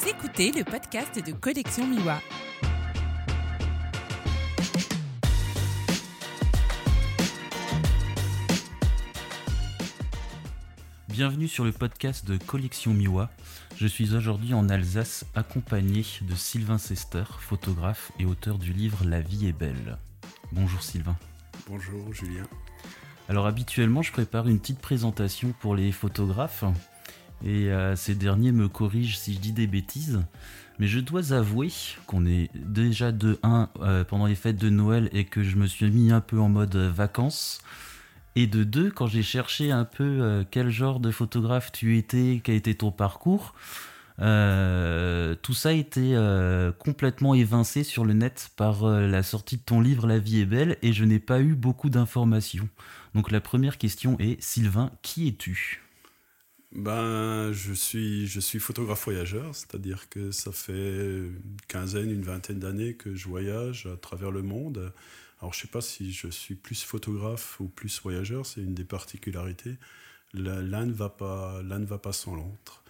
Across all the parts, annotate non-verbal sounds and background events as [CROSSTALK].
Vous écoutez le podcast de Collection Miwa. Bienvenue sur le podcast de Collection Miwa. Je suis aujourd'hui en Alsace accompagné de Sylvain Sester, photographe et auteur du livre La vie est belle. Bonjour Sylvain. Bonjour Julien. Alors habituellement je prépare une petite présentation pour les photographes et euh, ces derniers me corrigent si je dis des bêtises. Mais je dois avouer qu'on est déjà de 1 euh, pendant les fêtes de Noël et que je me suis mis un peu en mode vacances. Et de deux, quand j'ai cherché un peu euh, quel genre de photographe tu étais, quel était ton parcours, euh, tout ça a été euh, complètement évincé sur le net par la sortie de ton livre La vie est belle et je n'ai pas eu beaucoup d'informations. Donc la première question est, Sylvain, qui es-tu? Ben, je suis, je suis photographe voyageur, c'est-à-dire que ça fait une quinzaine, une vingtaine d'années que je voyage à travers le monde alors je ne sais pas si je suis plus photographe ou plus voyageur, c'est une des particularités. L'un ne va pas, ne va pas sans l'autre.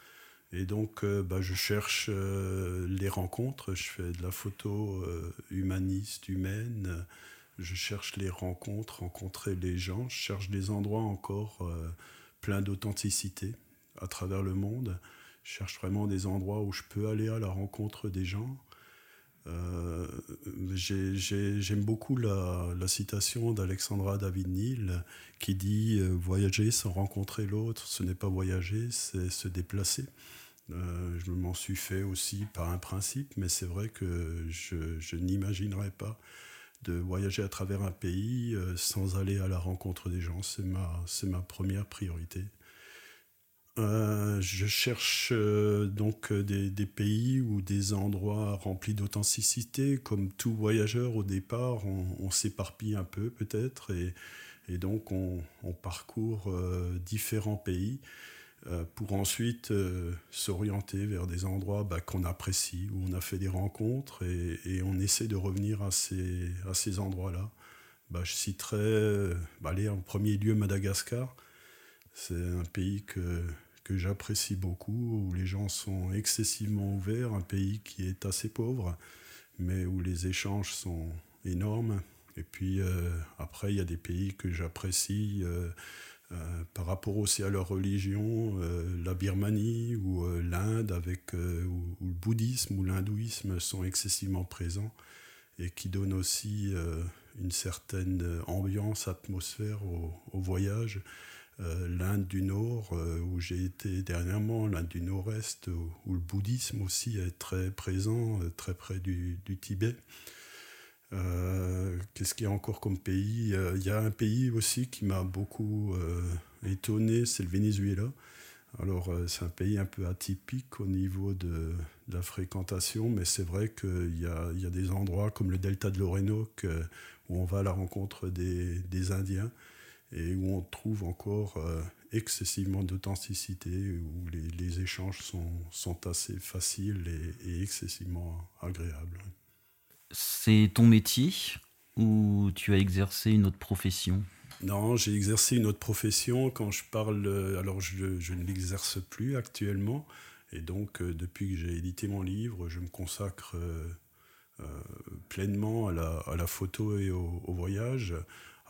Et donc, euh, bah, je cherche euh, les rencontres. Je fais de la photo euh, humaniste, humaine. Je cherche les rencontres, rencontrer les gens. Je cherche des endroits encore pleins d'authenticité à travers le monde. Je cherche vraiment des endroits où je peux aller à la rencontre des gens euh, j'aime beaucoup la, citation d'Alexandra David-Neal qui dit euh, Voyager sans rencontrer l'autre, ce n'est pas voyager, c'est se déplacer. Euh, je m'en suis fait aussi par un principe, mais c'est vrai que je, n'imaginerais pas de voyager à travers un pays sans aller à la rencontre des gens. C'est ma première priorité. Euh, je cherche euh, donc euh, des, pays ou des endroits remplis d'authenticité. Comme tout voyageur, au départ, on, s'éparpille un peu peut-être et, donc on, parcourt différents pays pour ensuite s'orienter vers des endroits bah, qu'on apprécie, où on a fait des rencontres et, on essaie de revenir à ces, endroits-là. Bah, je citerai bah, en premier lieu Madagascar. C'est un pays que que j'apprécie beaucoup, où les gens sont excessivement ouverts, un pays qui est assez pauvre, mais où les échanges sont énormes. Et puis euh, après, il y a des pays que j'apprécie euh, euh, par rapport aussi à leur religion, la Birmanie ou l'Inde, avec où, le bouddhisme ou l'hindouisme sont excessivement présents et qui donnent aussi une certaine ambiance, atmosphère au, au voyage. Euh, l'Inde du Nord, euh, où j'ai été dernièrement, l'Inde du Nord-Est, où, le bouddhisme aussi est très présent, euh, très près du, Tibet. Qu'est-ce qu'il y a encore comme pays? Il y a un pays aussi qui m'a beaucoup étonné, c'est le Venezuela. Alors c'est un pays un peu atypique au niveau de, la fréquentation, mais c'est vrai qu'il y, y a, des endroits comme le delta de l'Orénoque où on va à la rencontre des, des Indiens et où on trouve encore euh, excessivement d'authenticité, où les, échanges sont, sont, assez faciles et, excessivement agréables. C'est ton métier ou tu as exercé une autre profession? Non, j'ai exercé une autre profession. Quand je parle, euh, alors je, je ne l'exerce plus actuellement. Et donc, euh, depuis que j'ai édité mon livre, je me consacre pleinement à la, à la, photo et au, au voyage.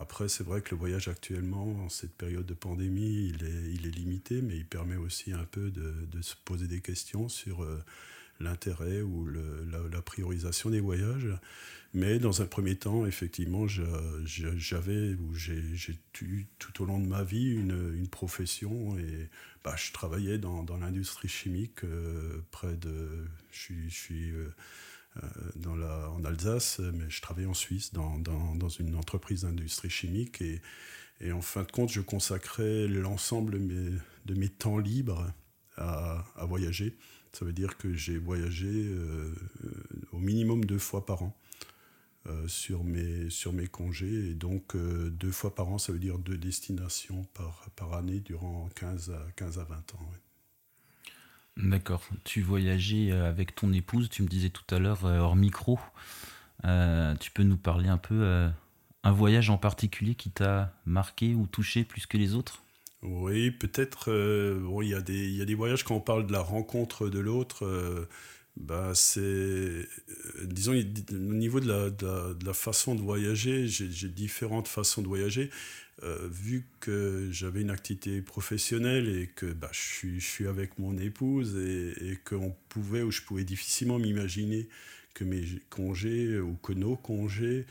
Après, c'est vrai que le voyage actuellement, en cette période de pandémie, il est, limité, mais il permet aussi un peu de, se poser des questions sur euh, l'intérêt ou la, priorisation des voyages. Mais dans un premier temps, effectivement, j'avais ou j'ai eu tout au long de ma vie une, profession et bah, je travaillais dans, l'industrie chimique euh, près de. Je suis. Euh, la, en Alsace, mais je travaillais en Suisse dans, une entreprise d'industrie chimique. Et, en fin de compte, je consacrais l'ensemble de mes, temps libres à, voyager. Ça veut dire que j'ai voyagé euh, au minimum deux fois par an. Euh, sur, mes, congés. Et donc, deux fois par an, ça veut dire deux destinations par, année durant 15 à, 15 à 20 ans. D'accord. Tu voyageais euh, avec ton épouse, tu me disais tout à l'heure euh, hors micro. Euh, tu peux nous parler un peu un voyage en particulier qui t'a marqué ou touché plus que les autres? Oui, peut-être. Il y a des voyages quand on parle de la rencontre de l'autre. Euh, bah, c'est. Euh, disons, au niveau de la, de la, façon de voyager, j'ai différentes façons de voyager. vu que j'avais une activité professionnelle et que bah, je, suis, je suis avec mon épouse et, et qu'on pouvait ou je pouvais difficilement m'imaginer que mes congés ou que nos congés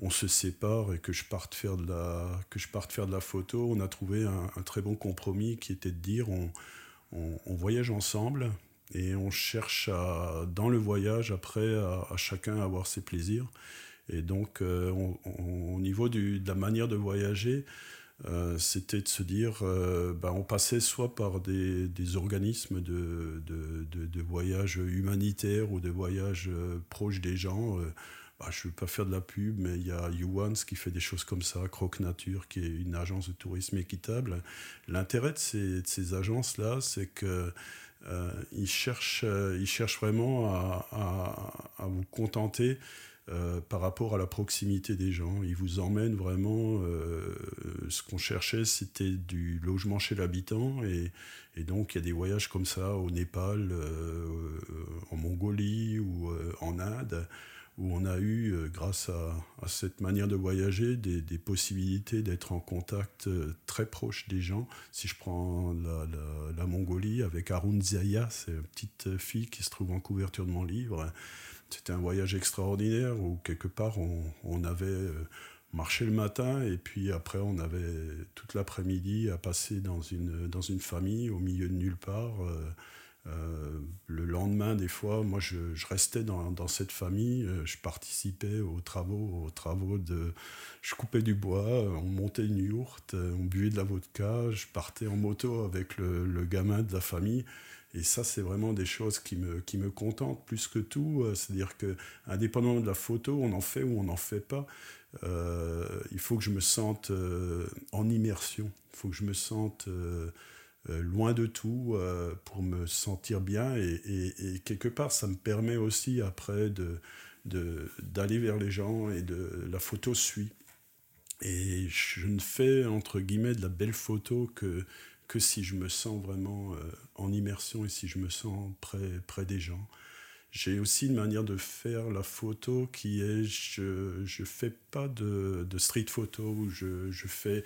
on se sépare et que je parte faire de la, que je parte faire de la photo, on a trouvé un, très bon compromis qui était de dire on, on, voyage ensemble et on cherche dans le voyage après à, chacun avoir ses plaisirs. Et donc euh, au niveau de la manière de voyager, euh, c'était de se dire, euh, ben, on passait soit par des, organismes de, de, de, de, voyage humanitaire ou de voyage proches des gens bah, je ne veux pas faire de la pub, mais il y a Yuans qui fait des choses comme ça, Croque Nature, qui est une agence de tourisme équitable. L'intérêt de ces, agences-là, c'est qu'ils euh, cherchent, euh, ils cherchent vraiment à, vous contenter euh, par rapport à la proximité des gens. Ils vous emmènent vraiment. Ce qu'on cherchait, c'était du logement chez l'habitant. Et, donc, il y a des voyages comme ça au Népal, en Mongolie ou en Inde où on a eu, euh, grâce à, cette manière de voyager, des, possibilités d'être en contact euh, très proche des gens. Si je prends la, Mongolie avec Arun Zaya, c'est une petite fille qui se trouve en couverture de mon livre. C'était un voyage extraordinaire où quelque part on, avait euh, marché le matin et puis après on avait toute l'après-midi à passer dans une, dans une famille au milieu de nulle part. Euh, le lendemain, des fois, moi, je, restais dans, cette famille, euh, je participais aux travaux, aux travaux de... Je coupais du bois, on montait une yourte, euh, on buvait de la vodka, je partais en moto avec le, le gamin de la famille. Et ça, c'est vraiment des choses qui me, qui me contentent plus que tout. C'est-à-dire que, indépendamment de la photo, on en fait ou on n'en fait pas. il faut que je me sente en immersion. Il faut que je me sente euh, loin de tout euh, pour me sentir bien. Et, quelque part ça me permet aussi après de d'aller vers les gens et de la photo suit. Et je ne fais entre guillemets de la belle photo que que si je me sens vraiment euh, en immersion et si je me sens près près des gens j'ai aussi une manière de faire la photo qui est, je ne fais pas de, de, street photo, je, je fais,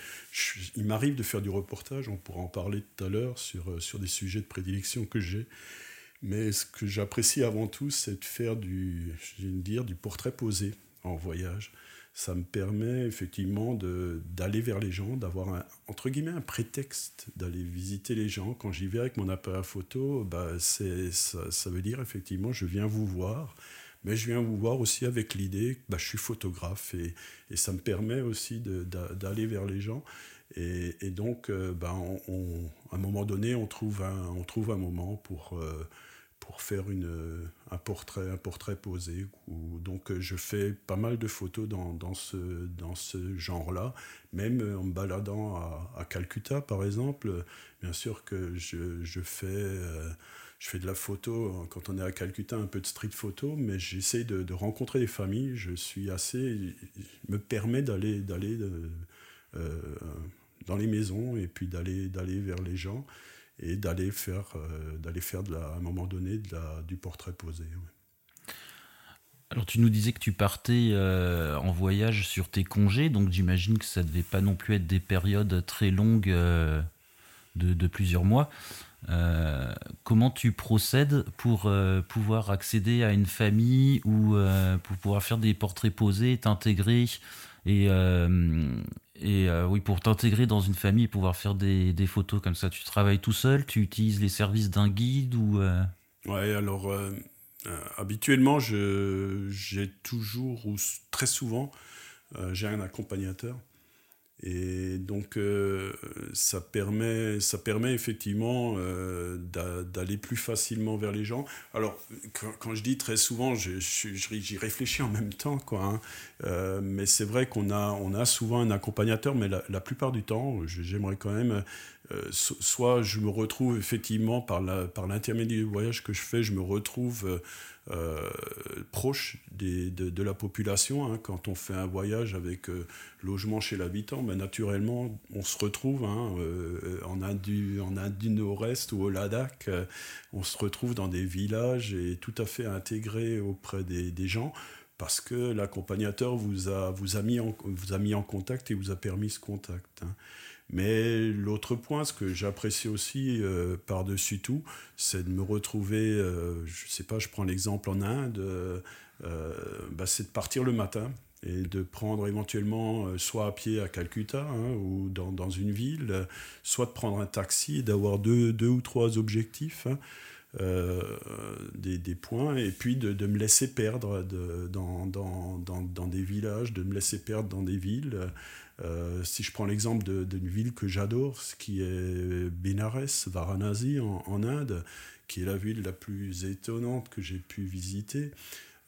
il m'arrive de faire du reportage, on pourra en parler tout à l'heure sur, sur des sujets de prédilection que j'ai. Mais ce que j'apprécie avant tout, c'est de faire du, je dire, du portrait posé en voyage ça me permet effectivement d'aller vers les gens, d'avoir entre guillemets un prétexte d'aller visiter les gens. Quand j'y vais avec mon appareil photo, bah ça, veut dire effectivement je viens vous voir, mais je viens vous voir aussi avec l'idée que bah, je suis photographe et, et, ça me permet aussi d'aller vers les gens. Et, et donc, euh, bah, on, à un moment donné, on trouve un, on trouve un moment pour... Euh, pour faire une, un, portrait, un portrait posé. donc je fais pas mal de photos dans, dans ce, dans ce genre-là, même en me baladant à, à, Calcutta par exemple. Bien sûr que je, je fais... Euh, je fais de la photo quand on est à Calcutta, un peu de street photo, mais j'essaie de, de, rencontrer des familles. Je suis assez, me permet d'aller euh, dans les maisons et puis d'aller vers les gens et d'aller faire, euh, d'aller faire de la, à un moment donné de la, du portrait posé. Alors tu nous disais que tu partais euh, en voyage sur tes congés, donc j'imagine que ça devait pas non plus être des périodes très longues euh, de, de, plusieurs mois. comment tu procèdes pour pouvoir accéder à une famille ou pour pouvoir faire des portraits posés, t'intégrer et, et euh, oui, pour t'intégrer dans une famille pouvoir faire des, des, photos comme ça, tu travailles tout seul Tu utilises les services d'un guide ou euh... Ouais, alors euh, habituellement, j'ai toujours ou très souvent, j'ai un accompagnateur. Et donc, euh, ça, permet, ça permet effectivement euh, d'aller plus facilement vers les gens. Alors, quand, je dis très souvent, j'y réfléchis en même temps, quoi. Hein. Euh, mais c'est vrai qu'on a, on a souvent un accompagnateur, mais la, plupart du temps, j'aimerais quand même soit je me retrouve effectivement par l'intermédiaire du voyage que je fais, je me retrouve euh, proche des, de, la population. Hein. Quand on fait un voyage avec euh, logement chez l'habitant, ben, naturellement, on se retrouve hein, euh, en, Inde en Inde du Nord-Est ou au Ladakh, on se retrouve dans des villages et tout à fait intégré auprès des, gens parce que l'accompagnateur vous a, vous, a mis en, vous a mis en contact et vous a permis ce contact. Hein. Mais l'autre point, ce que j'apprécie aussi euh, par-dessus tout, c'est de me retrouver, euh, je sais pas, je prends l'exemple en Inde, euh, bah, c'est de partir le matin et de prendre éventuellement soit à pied à Calcutta hein, ou dans, dans, une ville, soit de prendre un taxi et d'avoir deux, deux, ou trois objectifs. Hein, des, des, points et puis de, de me laisser perdre dans, dans, dans, dans, des villages, de me laisser perdre dans des villes, euh, si je prends l'exemple d'une ville que j'adore, qui est Benares, Varanasi en, Inde, qui est la ville la plus étonnante que j'ai pu visiter,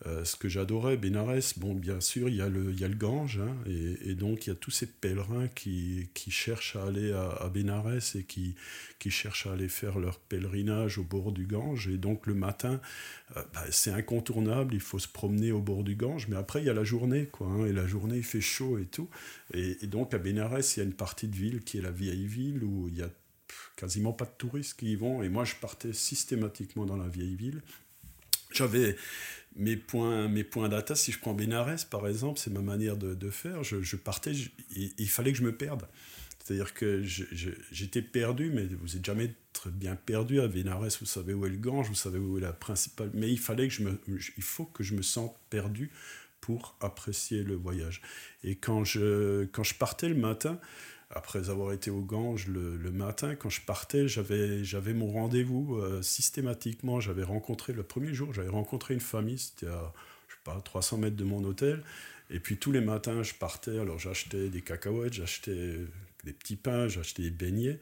euh, ce que j'adorais, Bénarès, bon, bien sûr, il y a le, il y a le Gange, hein, et, donc il y a tous ces pèlerins qui, qui cherchent à aller à, à Bénarès et qui, qui cherchent à aller faire leur pèlerinage au bord du Gange. Et donc le matin, euh, bah, c'est incontournable, il faut se promener au bord du Gange, mais après il y a la journée, quoi, hein, et la journée il fait chaud et tout. Et, donc à Bénarès, il y a une partie de ville qui est la vieille ville où il y a quasiment pas de touristes qui y vont, et moi je partais systématiquement dans la vieille ville. J'avais mes points, mes points si je prends Benares par exemple, c'est ma manière de, faire. Je, partais, il, fallait que je me perde. C'est-à-dire que j'étais perdu, mais vous n'êtes jamais très bien perdu à Benares. Vous savez où est le Gange, vous savez où est la principale. Mais il fallait que je me, il faut que je me sente perdu pour apprécier le voyage. Et quand je, quand je partais le matin, après avoir été au Gange le, matin, quand je partais, j'avais, j'avais mon rendez-vous euh, systématiquement. J'avais rencontré le premier jour, j'avais rencontré une famille, c'était à je sais pas, 300 mètres de mon hôtel. Et puis tous les matins, je partais, alors j'achetais des cacahuètes, j'achetais des petits pains, j'achetais des beignets.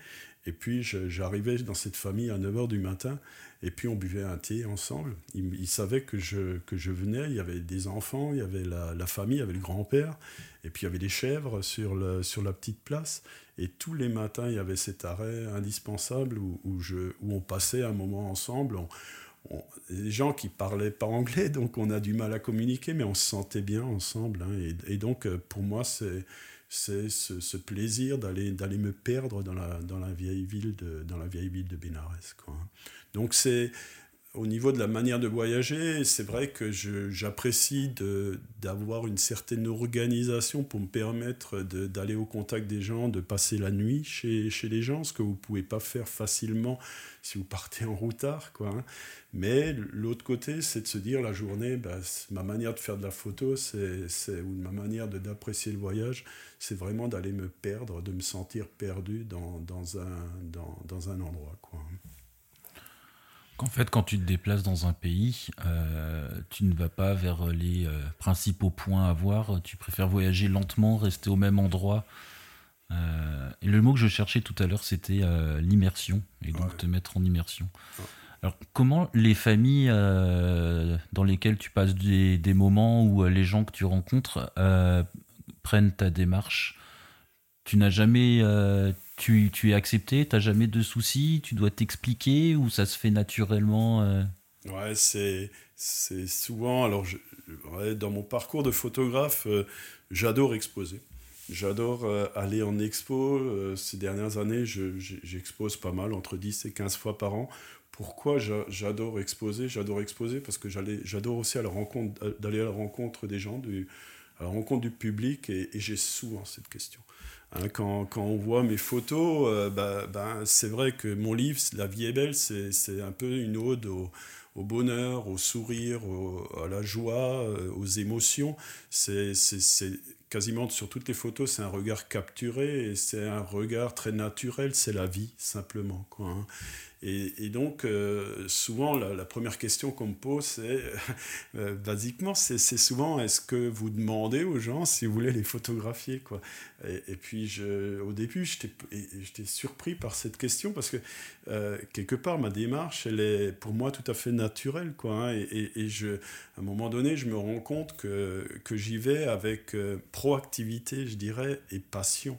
Et puis j'arrivais dans cette famille à 9h du matin, et puis on buvait un thé ensemble. Ils, savaient que je, que je venais, il y avait des enfants, il y avait la, famille, il y avait le grand-père, et puis il y avait des chèvres sur, le, sur la petite place. Et tous les matins, il y avait cet arrêt indispensable où, je, où on passait un moment ensemble. On, des gens qui parlaient pas anglais, donc on a du mal à communiquer, mais on se sentait bien ensemble. Hein. et, et, donc, pour moi, c'est c'est ce, plaisir d'aller d'aller me perdre dans la, dans la vieille ville de dans la vieille ville de Bénarès quoi. Donc c'est au niveau de la manière de voyager, c'est vrai que j'apprécie d'avoir une certaine organisation pour me permettre d'aller au contact des gens, de passer la nuit chez, les gens, ce que vous ne pouvez pas faire facilement si vous partez en routard. Quoi, hein. Mais l'autre côté, c'est de se dire la journée, bah, ma manière de faire de la photo, c'est ou ma manière d'apprécier le voyage, c'est vraiment d'aller me perdre, de me sentir perdu dans, un, dans, un endroit. Quoi. Hein. En fait, quand tu te déplaces dans un pays, euh, tu ne vas pas vers les euh, principaux points à voir. Tu préfères voyager lentement, rester au même endroit. Euh, et le mot que je cherchais tout à l'heure, c'était l'immersion. Et donc te mettre en immersion. Alors, comment les familles dans lesquelles tu passes des, des, moments ou les gens que tu rencontres prennent ta démarche? Tu n'as jamais tu, es accepté, tu n'as jamais de soucis, tu dois t'expliquer ou ça se fait naturellement euh? Ouais, c'est, c'est souvent. Alors, dans mon parcours de photographe, euh, j'adore exposer. J'adore euh, aller en expo. ces dernières années, j'expose pas mal, entre 10 et 15 fois par an. Pourquoi j'adore exposer? J'adore exposer parce que j'adore aussi à la rencontre, d'aller à la rencontre des gens, à la rencontre du public, et j'ai souvent cette question. Hein, quand, on voit mes photos, euh, bah, bah, c'est vrai que mon livre, La vie est belle, c'est un peu une ode au, bonheur, au sourire, à la joie, euh, aux émotions. C'est quasiment sur toutes les photos, c'est un regard capturé et c'est un regard très naturel, c'est la vie simplement. Hein. Et, donc, euh, souvent, la, première question qu'on me pose, c'est, [LAUGHS] euh, basiquement, c'est souvent, est-ce que vous demandez aux gens si vous voulez les photographier quoi? Et, puis, au début, j'étais surpris par cette question parce que, euh, quelque part, ma démarche, elle est pour moi tout à fait naturelle. Quoi, hein. et, je, à un moment donné, je me rends compte que, que j'y vais avec proactivité, je dirais, et passion.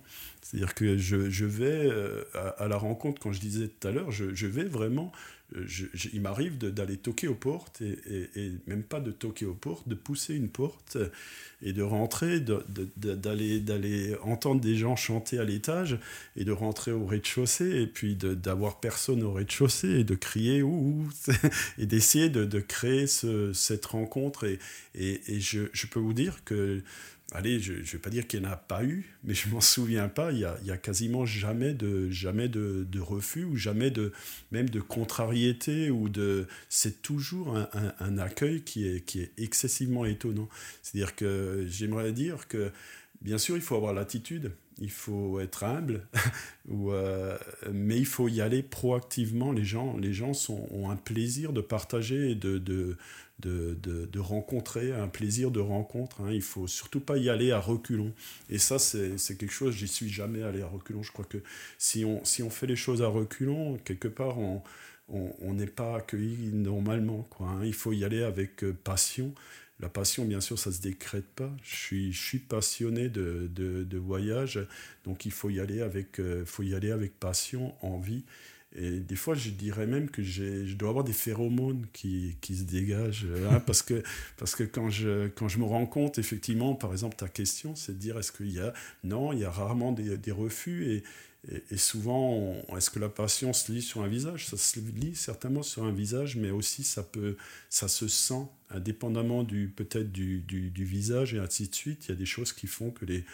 C'est-à-dire que je, vais euh, à, la rencontre, quand je disais tout à l'heure, je, vais vraiment, euh, il m'arrive d'aller toquer aux portes, et, même pas de toquer aux portes, de pousser une porte et de rentrer, d'aller d'aller entendre des gens chanter à l'étage et de rentrer au rez-de-chaussée et puis d'avoir personne au rez-de-chaussée et de crier ouh, [LAUGHS] et d'essayer de, de, créer ce, cette rencontre. Et, je, peux vous dire que allez, je ne vais pas dire qu'il n'y en a pas eu, mais je m'en souviens pas. Il y a, quasiment jamais de refus ou jamais de même de contrariété ou de. C'est toujours un, accueil qui est excessivement étonnant. C'est-à-dire que j'aimerais dire que bien sûr il faut avoir l'attitude, il faut être humble, [LAUGHS] euh, mais il faut y aller proactivement. Les gens les gens ont un plaisir de partager et de de, de, rencontrer, un plaisir de rencontre. Hein. Il faut surtout pas y aller à reculons. Et ça, c'est quelque chose, j'y suis jamais allé à reculons. Je crois que si on, si on fait les choses à reculons, quelque part, on n'est pas accueilli normalement. Quoi, hein. Il faut y aller avec euh, passion. La passion, bien sûr, ça se décrète pas. Je suis, je suis passionné de, de, de voyage, donc il faut y aller avec, euh, faut y aller avec passion, envie. Et des fois, je dirais même que je dois avoir des phéromones qui, qui se dégagent. Hein, [LAUGHS] parce que, parce que quand, je, quand je me rends compte, effectivement, par exemple, ta question, c'est de dire est-ce qu'il y a. Non, il y a rarement des, des refus. Et, et, souvent, est-ce que la passion se lit sur un visage? Ça se lit certainement sur un visage, mais aussi ça, peut, ça se sent, indépendamment du, peut-être du, du, du visage et ainsi de suite. Il y a des choses qui font que les,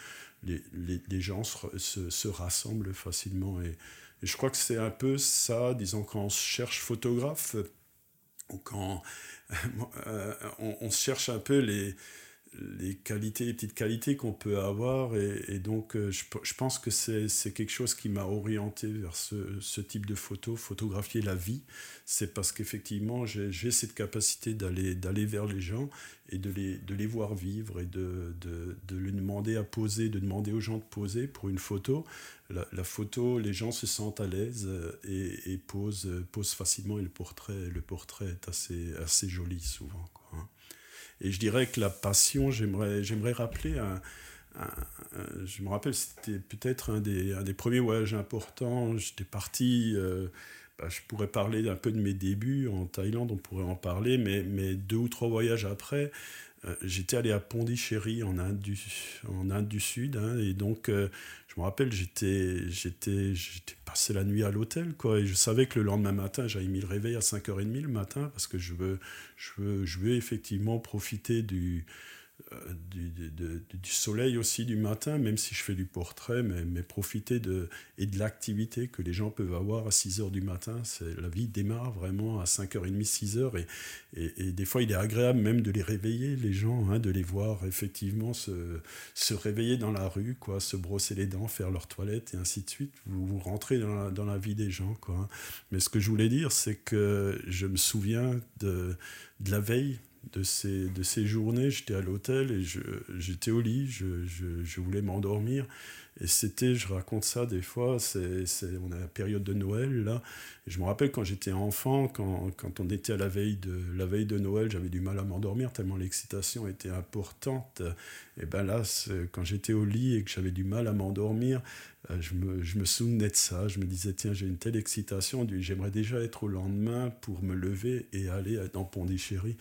les, les, les gens se, se, se rassemblent facilement. Et, je crois que c'est un peu ça, disons, quand on cherche photographe, ou quand euh, on, on, cherche un peu les, qualités, les petites qualités qu'on peut avoir. Et, donc, euh, je, pense que c'est quelque chose qui m'a orienté vers ce, type de photo, photographier la vie. C'est parce qu'effectivement, j'ai cette capacité d'aller vers les gens et de les, voir vivre et de, de, demander à poser, de demander aux gens de poser pour une photo. La, photo, les gens se sentent à l'aise euh, et, posent, posent, facilement et le portrait, le portrait est assez, joli souvent. Hein. Et je dirais que la passion, j'aimerais, rappeler je me rappelle, c'était peut-être un des, premiers voyages importants. J'étais parti, euh, bah, je pourrais parler un peu de mes débuts en Thaïlande, on pourrait en parler, mais, deux ou trois voyages après, euh, j'étais allé à Pondichéry en Inde du, Sud, hein, et donc euh, me rappelle, j'étais, j'étais, j'étais passé la nuit à l'hôtel, quoi, et je savais que le lendemain matin, j'avais mis le réveil à 5h30 le matin, parce que je veux, je veux, je veux effectivement profiter du, du, du, soleil aussi du matin, même si je fais du portrait, mais, mais profiter de, et de l'activité que les gens peuvent avoir à 6 heures du matin. La vie démarre vraiment à 5h30, 6h, et, et, et, des fois il est agréable même de les réveiller, les gens, hein, de les voir effectivement se, se réveiller dans la rue, quoi, se brosser les dents, faire leur toilette, et ainsi de suite. Vous, vous rentrez dans la, dans la vie des gens. Quoi. Hein. Mais ce que je voulais dire, c'est que je me souviens de, de la veille de ces, de ces journées, j'étais à l'hôtel et j'étais au lit, je, je, voulais m'endormir. Et c'était, je raconte ça des fois, c'est, on a la période de Noël là. Je me rappelle quand j'étais enfant, quand, on était à la veille de, Noël, j'avais du mal à m'endormir tellement l'excitation était importante. Et ben là, quand j'étais au lit et que j'avais du mal à m'endormir, euh, je me, souvenais de ça. Je me disais, tiens, j'ai une telle excitation, j'aimerais déjà être au lendemain pour me lever et aller dans Pondichéry.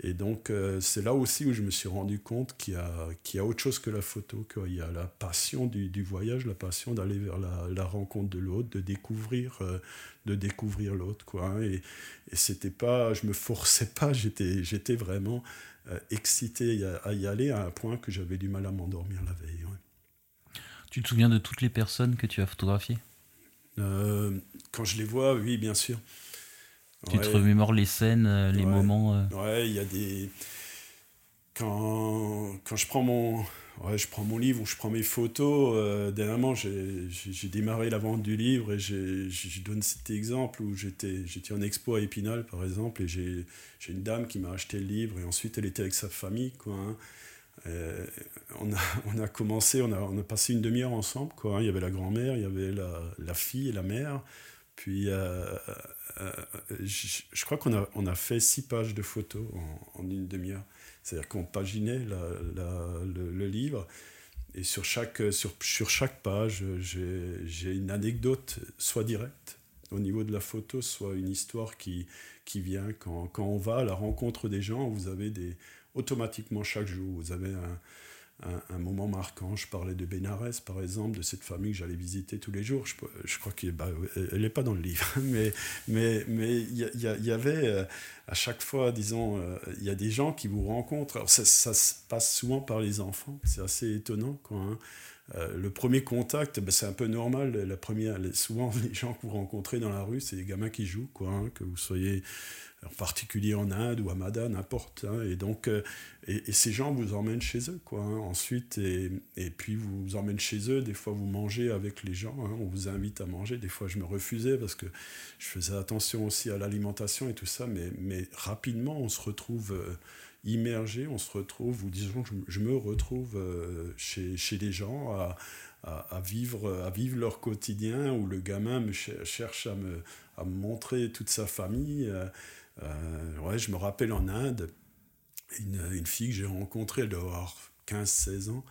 Et donc, euh, c'est là aussi où je me suis rendu compte qu'il y, a autre chose que la photo, qu'il y a la passion du, voyage, la passion d'aller vers la, la, rencontre de l'autre, de découvrir, euh, de découvrir l'autre, quoi. Hein. Et, et c'était pas, je me forçais pas, j'étais, j'étais vraiment euh, excité à, à, y aller à un point que j'avais du mal à m'endormir la veille. Ouais. Tu te souviens de toutes les personnes que tu as photographiées? Euh, Quand je les vois, oui, bien sûr. Tu ouais. te remémores les scènes, euh, les ouais. moments euh... Ouais, il y a des. Quand, quand je prends mon. Je prends mon livre ou je prends mes photos. Euh, dernièrement, j'ai démarré la vente du livre et je donne cet exemple où j'étais en expo à Épinal, par exemple, et j'ai une dame qui m'a acheté le livre et ensuite elle était avec sa famille. Hein. Euh, on, a, [LAUGHS] commencé, on a, passé une demi-heure ensemble. Hein. Il y avait la grand-mère, il y avait la, fille et la mère. Puis, euh, je, crois qu'on a, fait six pages de photos en une demi-heure. C'est-à-dire qu'on paginait la, le, livre. et sur chaque, sur, sur chaque page, j'ai une anecdote, soit directe au niveau de la photo, soit une histoire qui, qui vient quand, quand on va à la rencontre des gens. Vous avez des, automatiquement chaque jour, vous avez un, un, moment marquant. Je parlais de Bénarès, par exemple, de cette famille que j'allais visiter tous les jours. Je, crois qu'elle bah, n'est pas dans le livre, [LAUGHS] mais mais mais il y, y, avait euh, à chaque fois, disons, euh, il y a des gens qui vous rencontrent. Alors ça, se passe souvent par les enfants. C'est assez étonnant, quoi. Hein. Euh, le premier contact, ben, c'est un peu normal. La première, souvent, [LAUGHS] les gens que vous rencontrez dans la rue, c'est des gamins qui jouent, quoi, hein, que vous soyez en particulier en Inde ou à Mada, n'importe. Hein. et donc, euh, et, ces gens vous emmènent chez eux, quoi. Hein, ensuite, et, et, puis vous vous emmènent chez eux. Des fois, vous mangez avec les gens. Hein. on vous invite à manger. Des fois, je me refusais parce que je faisais attention aussi à l'alimentation et tout ça. Mais, mais rapidement, on se retrouve euh, immergé. On se retrouve, ou disons, je, me retrouve euh, chez, chez les gens à, à, vivre, à vivre leur quotidien où le gamin me cherche à me, à me montrer toute sa famille. Euh, ouais, je me rappelle en Inde, une, fille que j'ai rencontrée, elle doit avoir 15-16 ans.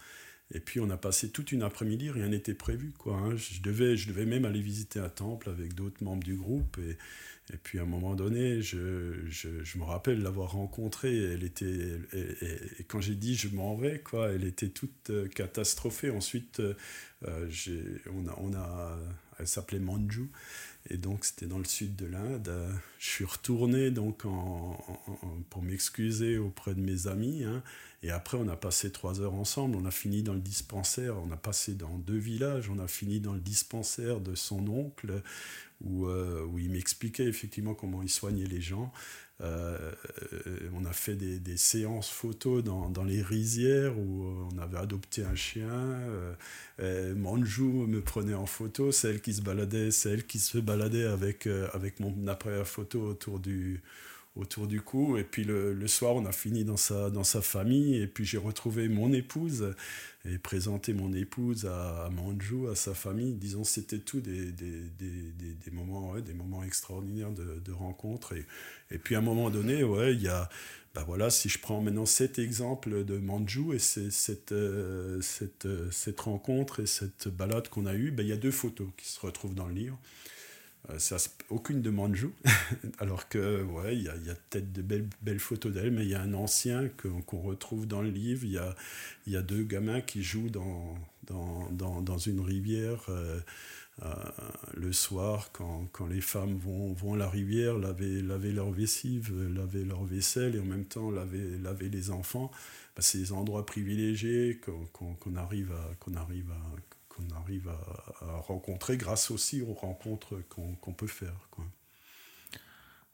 Et puis on a passé toute une après-midi, rien n'était prévu. Quoi, hein. je, devais, je devais même aller visiter un temple avec d'autres membres du groupe. Et, puis à un moment donné, je me rappelle l'avoir rencontrée. Elle était, et, quand j'ai dit je m'en vais, quoi, elle était toute euh, catastrophée. Ensuite, euh, on, a, on a, elle s'appelait Manju. Et donc, c'était dans le sud de l'Inde. Je suis retourné donc pour m'excuser auprès de mes amis. Hein. Et après, on a passé trois heures ensemble. On a fini dans le dispensaire. On a passé dans deux villages. On a fini dans le dispensaire de son oncle, où, euh, où il m'expliquait effectivement comment il soignait les gens. Euh, on a fait des, des séances photos dans, dans, les rizières où on avait adopté un chien. Euh, Manjou me prenait en photo, celle qui se baladait, celle qui se baladait avec, euh, avec mon appareil photo autour du, autour du cou. Et puis le, soir, on a fini dans sa, dans sa famille. Et puis j'ai retrouvé mon épouse et présenté mon épouse à, à Manjou, à sa famille. Disons, c'était tout des, des, des, des, moments, ouais, des moments extraordinaires de, de rencontres. Et, et puis à un moment donné, ouais, il y a, ben voilà, si je prends maintenant cet exemple de Manjou et cette, euh, cette, euh, cette, rencontre et cette balade qu'on a eue, ben, il y a deux photos qui se retrouvent dans le livre. Euh, aucune de Manjou, [LAUGHS] alors que ouais, il y a, peut-être de belles, belles photos d'elle, mais il y a un ancien qu'on retrouve dans le livre. Il y a, y a deux gamins qui jouent dans, dans, dans, dans une rivière. Euh, euh, le soir, quand, quand, les femmes vont, vont à la rivière laver, laver leur laver leur vaisselle et en même temps laver, laver les enfants, bah, c'est des endroits privilégiés qu'on qu arrive à, qu'on arrive à, qu'on arrive à, à, rencontrer grâce aussi aux rencontres qu'on qu peut faire.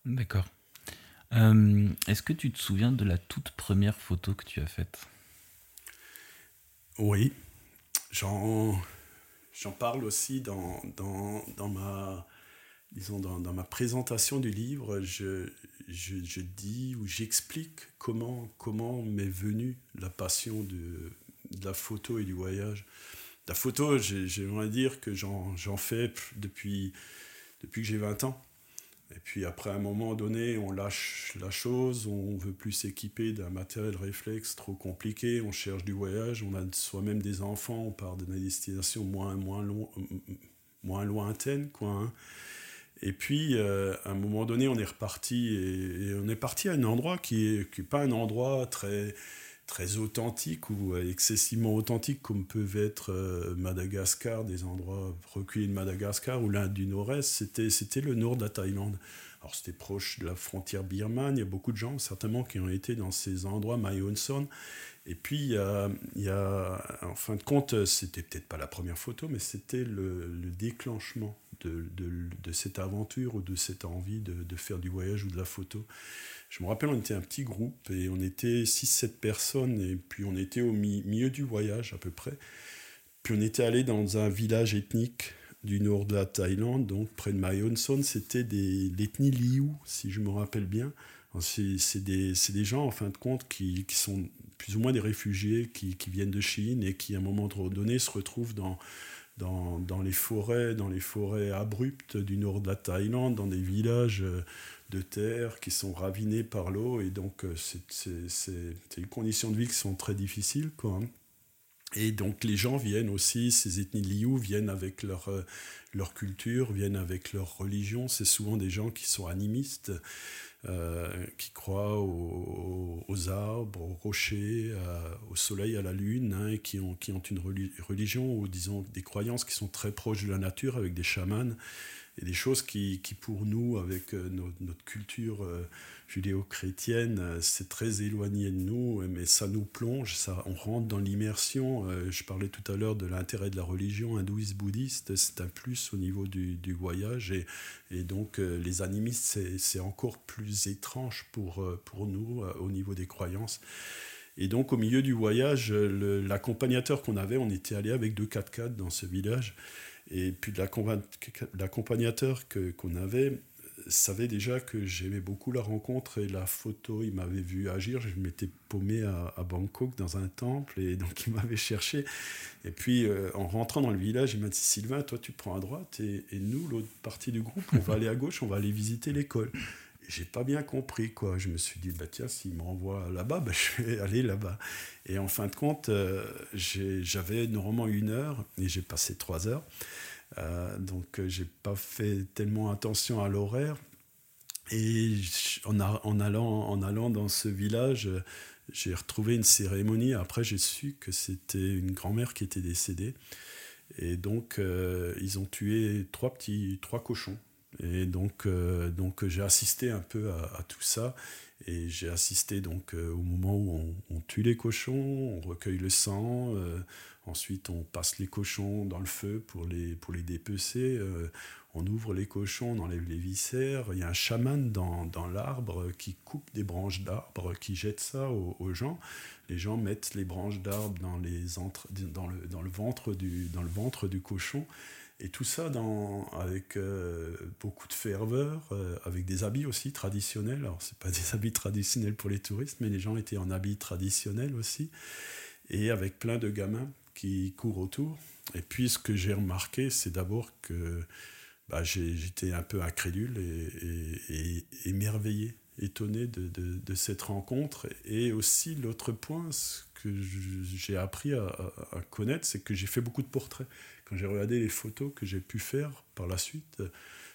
D'accord. Euh, Est-ce que tu te souviens de la toute première photo que tu as faite? Oui. J'en J'en parle aussi dans, dans, dans, ma, disons dans, dans, ma présentation du livre. Je, je, je dis ou j'explique comment, comment m'est venue la passion de, de, la photo et du voyage. La photo, j'aimerais dire que j'en fais depuis, que j'ai 20 ans. Et puis après, à un moment donné, on lâche la chose, on veut plus s'équiper d'un matériel réflexe trop compliqué, on cherche du voyage, on a soi-même des enfants, on part de destination moins, moins, lo moins lointaine. Quoi, hein. Et puis, euh, à un moment donné, on est reparti, et, on est parti à un endroit qui n'est pas un endroit très très authentique ou excessivement authentique comme peuvent être euh, Madagascar, des endroits reculés de Madagascar ou l'Inde du Nord-Est, c'était, c'était le nord de la Thaïlande. Alors c'était proche de la frontière birmane, il y a beaucoup de gens certainement qui ont été dans ces endroits, Mae Son. Et puis il y, a, en fin de compte, c'était peut-être pas la première photo, mais c'était le, le déclenchement de, de, de, cette aventure ou de cette envie de, de faire du voyage ou de la photo. Je me rappelle, on était un petit groupe et on était 6-7 personnes et puis on était au mi milieu du voyage à peu près. Puis on était allé dans un village ethnique du nord de la Thaïlande, donc près de Mae Son, c'était l'ethnie Liu, si je me rappelle bien. C'est des, gens, en fin de compte, qui, sont plus ou moins des réfugiés qui, viennent de Chine et qui, à un moment donné, se retrouvent dans, dans, dans, les forêts, dans les forêts abruptes du nord de la Thaïlande, dans des villages euh, de terre qui sont ravinés par l'eau et donc euh, c'est une condition de vie qui sont très difficiles quoi. Hein. Et donc les gens viennent aussi, ces ethnies liou viennent avec leur, leur culture, viennent avec leur religion. C'est souvent des gens qui sont animistes, qui croient aux, arbres, aux rochers, au soleil, à la lune, hein, et qui ont, qui ont une religion ou disons des croyances qui sont très proches de la nature avec des chamans et des choses qui, qui pour nous, avec euh, notre, culture euh, judéo-chrétienne, euh, c'est très éloigné de nous, mais ça nous plonge, ça, on rentre dans l'immersion. Je parlais tout à l'heure de l'intérêt de la religion hindouiste, bouddhiste, c'est un plus au niveau du, du voyage, et, et, donc les animistes, c'est encore plus étrange pour, pour nous au niveau des croyances. Et donc au milieu du voyage, l'accompagnateur qu'on avait, on était allé avec deux 4x4 dans ce village, et puis l'accompagnateur qu'on avait savait déjà que j'aimais beaucoup la rencontre et la photo. Il m'avait vu agir. Je m'étais paumé à, Bangkok dans un temple et donc il m'avait cherché. Et puis euh, en rentrant dans le village, il m'a dit Sylvain, toi tu prends à droite et, et nous, l'autre partie du groupe, on va aller à gauche, on va aller visiter l'école j'ai pas bien compris quoi. Je me suis dit bah tiens s'il m'envoie là-bas, bah, [LAUGHS] je vais aller là-bas. Et en fin de compte, euh, j'avais normalement une heure et j'ai passé trois heures. Euh, donc euh, j'ai pas fait tellement attention à l'horaire. Et en, allant, en allant dans ce village, j'ai retrouvé une cérémonie. Après, j'ai su que c'était une grand-mère qui était décédée. Et donc, ils ont tué trois petits, trois cochons. Et donc, euh, donc j'ai assisté un peu à, tout ça. Et j'ai assisté donc euh, au moment où on, tue les cochons, on recueille le sang, euh, ensuite on passe les cochons dans le feu pour les, pour les dépecer, on ouvre les cochons, on enlève les viscères. Il y a un chaman dans, dans l'arbre qui coupe des branches d'arbre, qui jette ça aux, gens. Les gens mettent les branches d'arbre dans, dans, le, dans, le dans le ventre du cochon. Et tout ça dans, avec euh, beaucoup de ferveur, euh, avec des habits aussi traditionnels. Alors, ce pas des [LAUGHS] habits traditionnels pour les touristes, mais les gens étaient en habits traditionnels aussi. Et avec plein de gamins qui courent autour. Et puis, ce que j'ai remarqué, c'est d'abord que bah, j'étais un peu incrédule et, et, émerveillé, étonné de, cette rencontre. Et aussi, l'autre point, ce que j'ai appris à connaître, c'est que j'ai fait beaucoup de portraits quand j'ai regardé les photos que j'ai pu faire par la suite,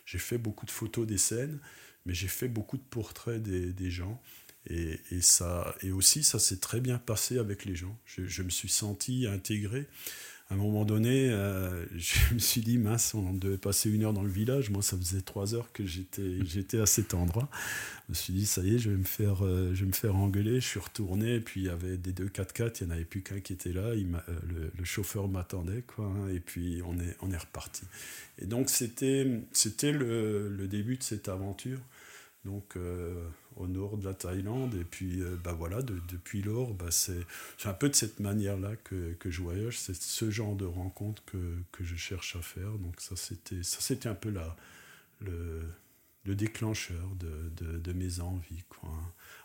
j'ai fait beaucoup de photos des scènes, mais j'ai fait beaucoup de portraits des, gens. Et, et, ça, et aussi, ça s'est très bien passé avec les gens. Je, je, me suis senti intégré à un moment donné, euh, [LAUGHS] je me suis dit, mince, on devait passer une heure dans le village. Moi, ça faisait trois heures que j'étais, [LAUGHS] j'étais à cet endroit. Je me suis dit, ça y est, je vais me faire, euh, je vais me faire engueuler. Je suis retourné, et puis il y avait des deux 4x4, il n'y en avait plus qu'un qui était là. Il euh, le, chauffeur m'attendait, quoi. Hein, et puis on est, on est reparti. Et donc, c'était, c'était le, le début de cette aventure. Donc, au nord de la Thaïlande. Et puis, euh, bah voilà, depuis lors, bah c'est un peu de cette manière-là que, que, je voyage. C'est ce genre de rencontre que, que, je cherche à faire. Donc, ça, c'était un peu la, le, le déclencheur de, de, mes envies. Quoi.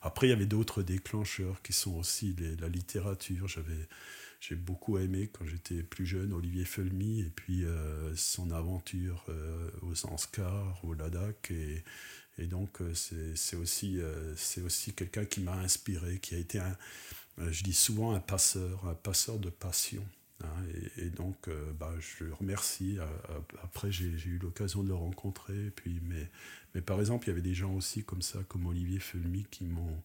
Après, il y avait d'autres déclencheurs qui sont aussi la littérature. J'avais j'ai beaucoup aimé quand j'étais plus jeune Olivier Felmy et puis euh, son aventure euh, aux au Ladakh et, et donc, euh, c'est aussi, euh, aussi quelqu'un qui m'a inspiré, qui a été, euh, je dis souvent, un passeur, un passeur de passion. Hein. et, donc, bah, je le remercie. Après, j'ai eu l'occasion de le rencontrer. Puis, mais, mais par exemple, il y avait des gens aussi comme ça, comme Olivier Fulmy, qui m'ont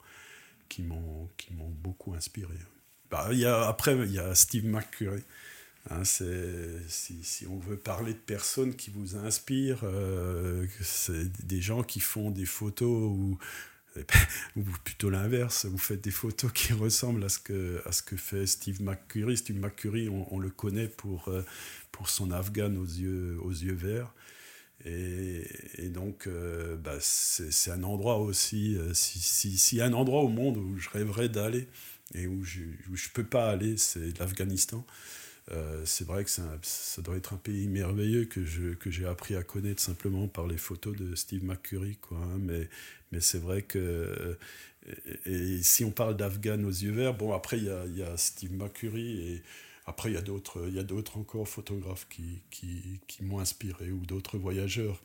beaucoup inspiré. Bah, y a, après, il y a Steve McCurry. Hein, si, si, on veut parler de personnes qui vous inspirent, euh, c'est des gens qui font des photos [LAUGHS] ou, plutôt l'inverse, vous faites des photos qui ressemblent à ce que, fait Steve McCurry. Steve McCurry, on, le connaît pour, euh, pour son Afghan aux yeux, aux yeux verts. Et, donc, euh, bah, c'est un endroit aussi, s'il si, si, y a un endroit au monde où je rêverais d'aller et où je ne peux pas aller, c'est l'Afghanistan. Euh, c'est vrai que ça doit être un pays merveilleux que, j'ai appris à connaître simplement par les photos de Steve McCurry. Quoi, hein. mais, c'est vrai que. Et, si on parle d'Afghan aux yeux verts, bon, après, il y a, Steve McCurry et. Après, il y a d'autres, encore photographes qui, m'ont inspiré ou d'autres voyageurs.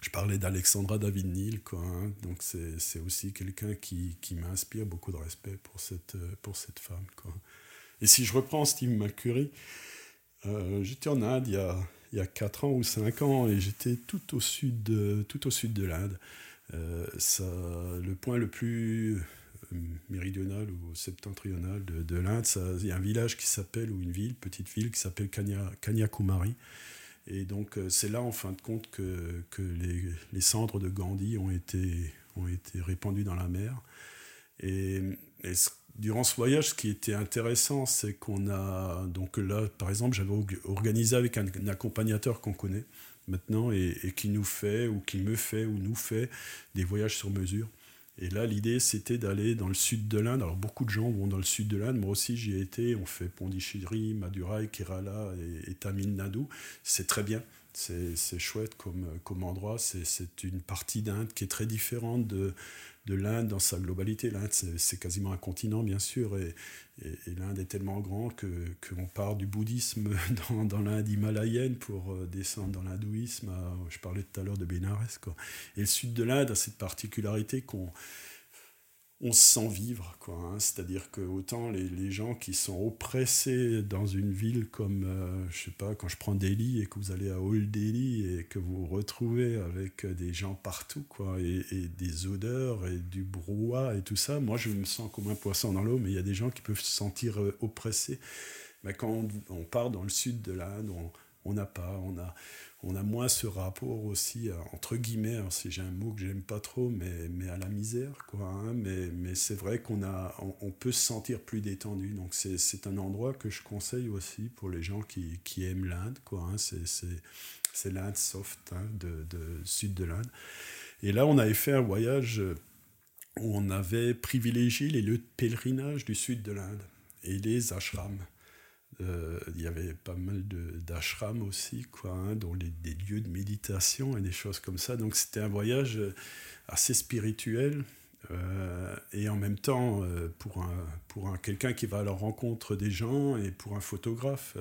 Je parlais d'Alexandra David Neal, quoi. Hein. donc c'est, aussi quelqu'un qui, qui m'inspire beaucoup de respect pour cette, pour cette femme, quoi. Et si je reprends Steve McCurry, euh, j'étais en Inde il y, a, il y a 4 ans ou 5 ans et j'étais tout au sud de, tout au sud de l'Inde. Euh, le point le plus euh, méridional ou septentrional de, de l'Inde, il y a un village qui s'appelle, ou une ville, petite ville qui s'appelle Kanya, Kanyakumari. Et donc c'est là, en fin de compte, que, les, cendres de Gandhi ont été, répandues dans la mer. Et, et durant ce voyage, ce qui était intéressant, c'est qu'on a. Donc là, par exemple, j'avais organisé avec un, accompagnateur qu'on connaît maintenant et, qui nous fait, ou qui me fait, ou nous fait des voyages sur mesure. Et là, l'idée, c'était d'aller dans le sud de l'Inde. Alors, beaucoup de gens vont dans le sud de l'Inde. Moi aussi, j'y ai été. On fait Pondichéry, Madurai, Kerala et, Tamil Nadu. C'est très bien. C'est chouette comme, comme endroit. C'est une partie d'Inde qui est très différente de, de l'Inde dans sa globalité. L'Inde, c'est quasiment un continent, bien sûr, et, l'Inde est tellement grand qu'on part du bouddhisme [LAUGHS] dans, dans l'Inde himalayenne pour euh, descendre dans l'hindouisme. Je parlais tout à l'heure de Bénarès. Quoi. Et le sud de l'Inde a cette particularité qu'on on se sent vivre. Quoi, hein. C'est-à-dire que autant les, les, gens qui sont oppressés dans une ville comme, euh, je sais pas, quand je prends Delhi et que vous allez à Old Delhi et que vous vous retrouvez avec des gens partout, quoi, et, des odeurs et du brouhaha et tout ça, moi je me sens comme un poisson dans l'eau, mais il y a des gens qui peuvent se sentir euh, oppressés. Mais quand on, on part dans le sud de l'Inde, on n'a pas, on a on a moins ce rapport aussi, euh, entre guillemets, si j'ai un mot que j'aime pas trop, mais, mais à la misère, quoi. Hein. mais, mais c'est vrai qu'on a, on, peut se sentir plus détendu. Donc c'est un endroit que je conseille aussi pour les gens qui, qui aiment l'Inde, quoi. Hein. c'est l'Inde soft, hein, de, de, sud de l'Inde. Et là, on avait fait un voyage où on avait privilégié les lieux de pèlerinage du sud de l'Inde et les ashrams. Euh, il y avait pas mal d'ashrams aussi, quoi, hein, dont des lieux de méditation et des choses comme ça. Donc c'était un voyage euh, assez spirituel. Euh, et en même temps, pour, un, pour un, quelqu'un qui va à la rencontre des gens et pour un photographe,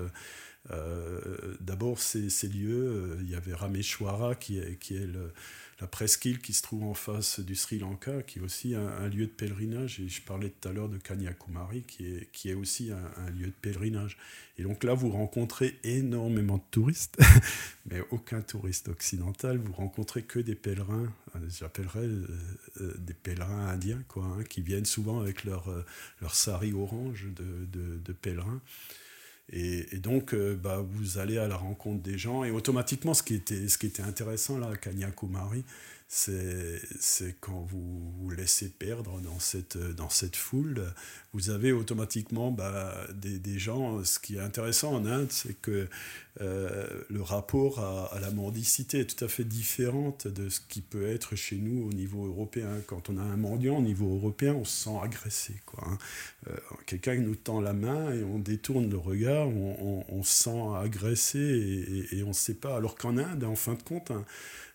d'abord ces, ces, lieux, il y avait Rameshwara qui est, qui est le, la presqu'île qui se trouve en face du Sri Lanka, qui est aussi un, lieu de pèlerinage. Et je parlais tout à l'heure de Kanyakumari, qui est, qui est aussi un, lieu de pèlerinage. Et donc là, vous rencontrez énormément de touristes, [LAUGHS] mais aucun touriste occidental. Vous rencontrez que des pèlerins, euh, j'appellerais euh, euh, des pèlerins indiens, quoi, hein, qui viennent souvent avec leur, leur sari orange de, de pèlerins. Et, donc, euh, bah, vous allez à la rencontre des gens. Et automatiquement, ce qui était, intéressant là, à Kanyakumari, c'est quand vous vous laissez perdre dans cette, dans cette foule, vous avez automatiquement bah, des, des, gens. Ce qui est intéressant en Inde, c'est que euh, le rapport à, la mendicité est tout à fait différent de ce qui peut être chez nous au niveau européen. Quand on a un mendiant au niveau européen, on se sent agressé. Hein. euh, Quelqu'un nous tend la main et on détourne le regard, on, se sent agressé et, on ne sait pas. Alors qu'en Inde, en fin de compte, un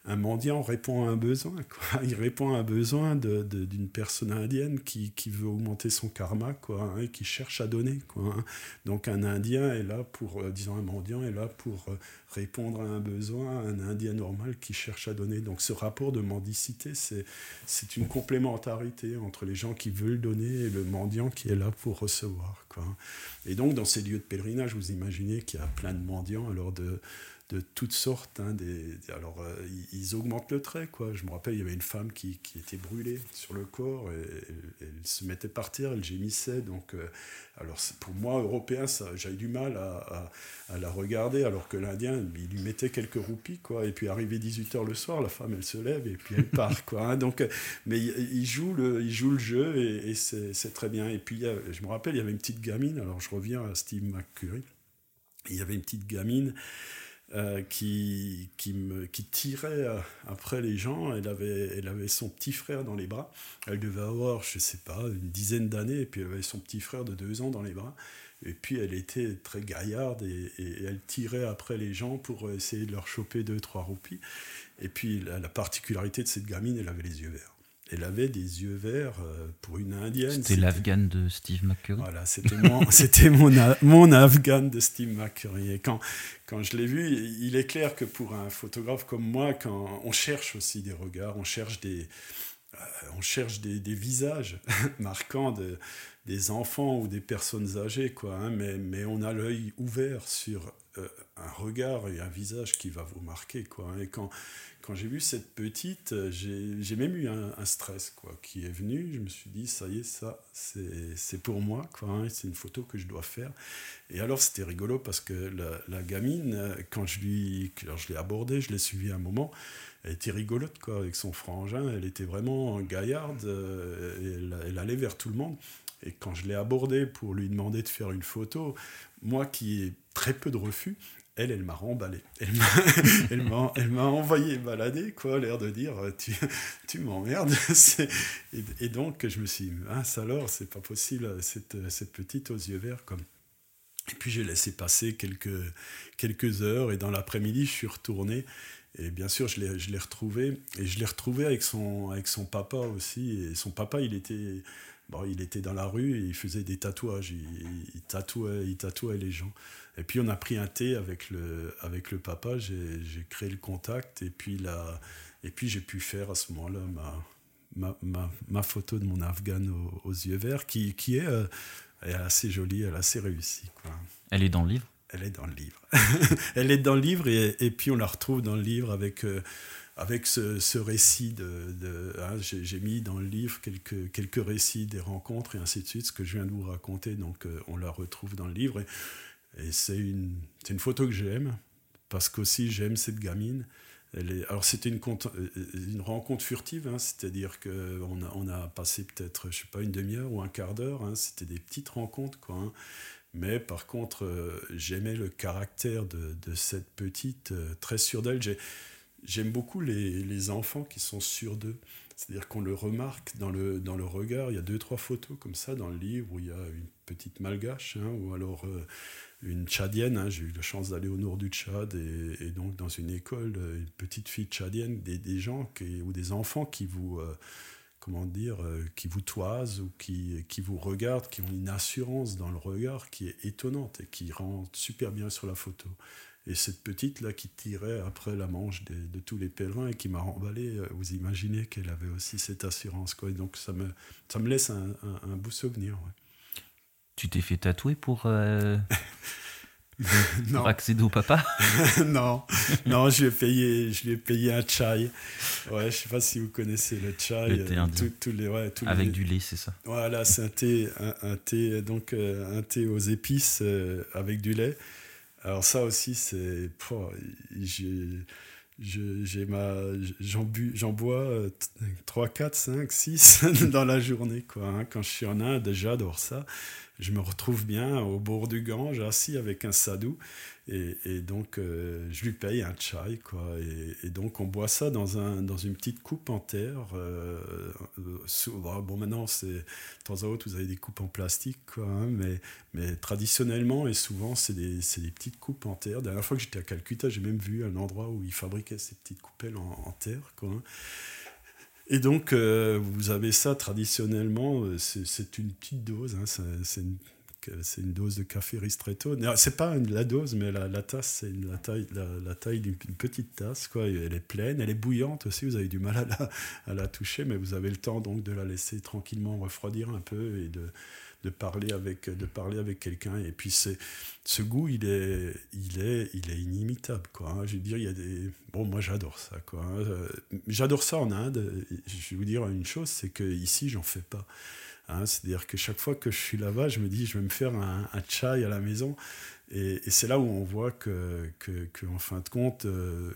mendiant répond à un besoin. [LAUGHS] Il répond à un besoin d'une personne indienne qui, veut augmenter son karma quoi, hein, et qui cherche à donner. Quoi, hein. Donc un Indien est là pour, euh, disons un mendiant est là pour euh, répondre à un besoin, un Indien normal qui cherche à donner. Donc ce rapport de mendicité, c'est une complémentarité entre les gens qui veulent donner et le mendiant qui est là pour recevoir. Quoi. Et donc dans ces lieux de pèlerinage, vous imaginez qu'il y a plein de mendiants alors de de toutes sortes. Hein, des, alors, euh, ils, augmentent le trait, quoi. Je me rappelle, il y avait une femme qui, qui était brûlée sur le corps, et, elle se mettait par terre, elle gémissait. Donc, euh, alors, pour moi, européen, j'avais du mal à, à, la regarder, alors que l'Indien, il lui mettait quelques roupies, quoi. Et puis, arrivé 18h le soir, la femme, elle se lève, et puis elle part, quoi. Hein. donc, mais il, joue le, il joue le jeu, et, et c'est très bien. Et puis, je me rappelle, il y avait une petite gamine, alors je reviens à Steve McCurry, il y avait une petite gamine euh, qui, qui, me, qui tirait euh, après les gens. Elle avait, elle avait son petit frère dans les bras. Elle devait avoir, je sais pas, une dizaine d'années, et puis elle avait son petit frère de deux ans dans les bras. Et puis elle était très gaillarde et, elle tirait après les gens pour essayer de leur choper deux, trois roupies. Et puis la particularité de cette gamine, elle avait les yeux verts. Elle avait des yeux verts euh, pour une indienne. C'était l'Afghan de Steve McCurry. Voilà, c'était mon, [LAUGHS] c'était mon, mon Afghan de Steve McCurry. Et quand, quand je l'ai vu, il est clair que pour un photographe comme moi, quand on cherche aussi des regards, on cherche des, on cherche des, visages [LAUGHS] marquants des enfants ou des personnes âgées, quoi, hein, mais, mais on a l'œil ouvert sur un regard et un visage qui va vous marquer. Quoi, hein. et quand, quand j'ai vu cette petite, euh, j'ai même eu un, stress quoi, qui est venu. Je me suis dit, ça y est, ça, c'est pour moi. Hein, c'est une photo que je dois faire. Et alors, c'était rigolo parce que la, gamine, euh, quand je l'ai abordée, je l'ai suivie un moment, elle était rigolote quoi, avec son frangin. Elle était vraiment gaillarde. Euh, elle, allait vers tout le monde. Et quand je l'ai abordée pour lui demander de faire une photo, moi qui ai très peu de refus, elle, elle m'a remballé. [LAUGHS] Elle m'a, envoyé balader, quoi, l'air de dire tu, [LAUGHS] tu m'emmerdes. [LAUGHS] Et, donc, je me suis dit, mince alors, c'est pas possible, cette, cette petite aux yeux verts comme. Et puis, j'ai laissé passer quelques, quelques heures, et dans l'après-midi, je suis retourné. Et bien sûr, je l'ai, je l'ai retrouvé. Et je l'ai retrouvé avec son, avec son papa aussi. Et son papa, il était. Bon, il était dans la rue et il faisait des tatouages. Il tatouait, il tatouait les gens. Et puis on a pris un thé avec le, avec le papa, j'ai créé le contact et puis, et puis j'ai pu faire à ce moment-là ma, ma, ma, photo de mon Afghan aux, yeux verts qui, qui est, euh, est, assez jolie, elle est assez réussie. Quoi. Elle est dans le livre? Elle est dans le livre. [LAUGHS] elle est dans le livre et, et, puis on la retrouve dans le livre avec... Euh, avec ce, ce, récit de, de hein, j'ai mis dans le livre quelques, quelques récits des rencontres et ainsi de suite, ce que je viens de vous raconter, donc euh, on la retrouve dans le livre. Et et c'est une, une photo que j'aime, parce qu'aussi j'aime cette gamine. Alors c'était une, euh, rencontre furtive, hein, c'est-à-dire qu'on a, on a passé peut-être, je sais pas, une demi-heure ou un quart d'heure, hein, c'était des petites rencontres, quoi. Hein. Mais par contre, euh, j'aimais le caractère de, de cette petite, euh, très sûre d'elle. J'aime beaucoup les, les, enfants qui sont sûrs d'eux. C'est-à-dire qu'on le remarque dans le, dans le regard. Il y a deux, trois photos comme ça dans le livre où il y a une petite malgache, ou alors une tchadienne. Hein, j'ai eu la chance d'aller au nord du Tchad et, donc dans une école, euh, une petite fille tchadienne, des, gens ou des enfants qui vous, euh, comment dire, euh, qui vous toisent ou qui, qui vous regardent, qui ont une assurance dans le regard qui est étonnante et qui rend super bien sur la photo. Et cette petite là qui tirait après la manche de, tous les pèlerins et qui m'a emballé, vous imaginez qu'elle avait aussi cette assurance. Quoi. Donc ça me, ça me laisse un, un, beau souvenir. Tu t'es fait tatouer pour, euh, [LAUGHS] pour accéder au papa? [LAUGHS] Non, non, je lui ai payé, je lui ai payé un chai. Ouais, je sais pas si vous connaissez le chai. Le thé tout, les, ouais, Avec du lait, c'est ça? Voilà, c'est un thé, un, thé, donc euh, un thé aux épices euh, avec du lait. Alors ça aussi, c'est, j'ai ma j'en bois 3 4 5 6 dans la journée quoi hein. quand je suis en Inde j'adore ça je me retrouve bien au bord du Gange, assis avec un sadou. Et, donc, euh, je lui paye un chai, quoi. Et, donc, on boit ça dans, un, dans une petite coupe en terre. Euh, euh bon, maintenant, de temps à autre, vous avez des coupes en plastique, quoi. Hein, mais, mais traditionnellement, et souvent, c'est des, des petites coupes en terre. La dernière fois que j'étais à Calcutta, j'ai même vu un endroit où ils fabriquaient ces petites coupelles en, en terre, quoi. Hein. Et donc, euh, vous avez ça traditionnellement, euh, c'est une petite dose, hein, c'est une, dose de café ristretto. C'est pas la dose, mais la, tasse, c'est la taille, la taille d'une petite tasse. Quoi. Elle est pleine, elle est bouillante aussi, vous avez du mal à la, à la toucher, mais vous avez le temps donc de la laisser tranquillement refroidir un peu et de, de parler avec de parler avec quelqu'un et puis c'est ce goût il est il est il est inimitable quoi hein. je veux dire il y a des bon moi j'adore ça quoi hein. euh, j'adore ça en Inde je vais vous dire une chose c'est que ici j'en fais pas hein. c'est à dire que chaque fois que je suis là-bas je me dis je vais me faire un, un chai à la maison et, c'est là où on voit que, que, en fin de compte, euh,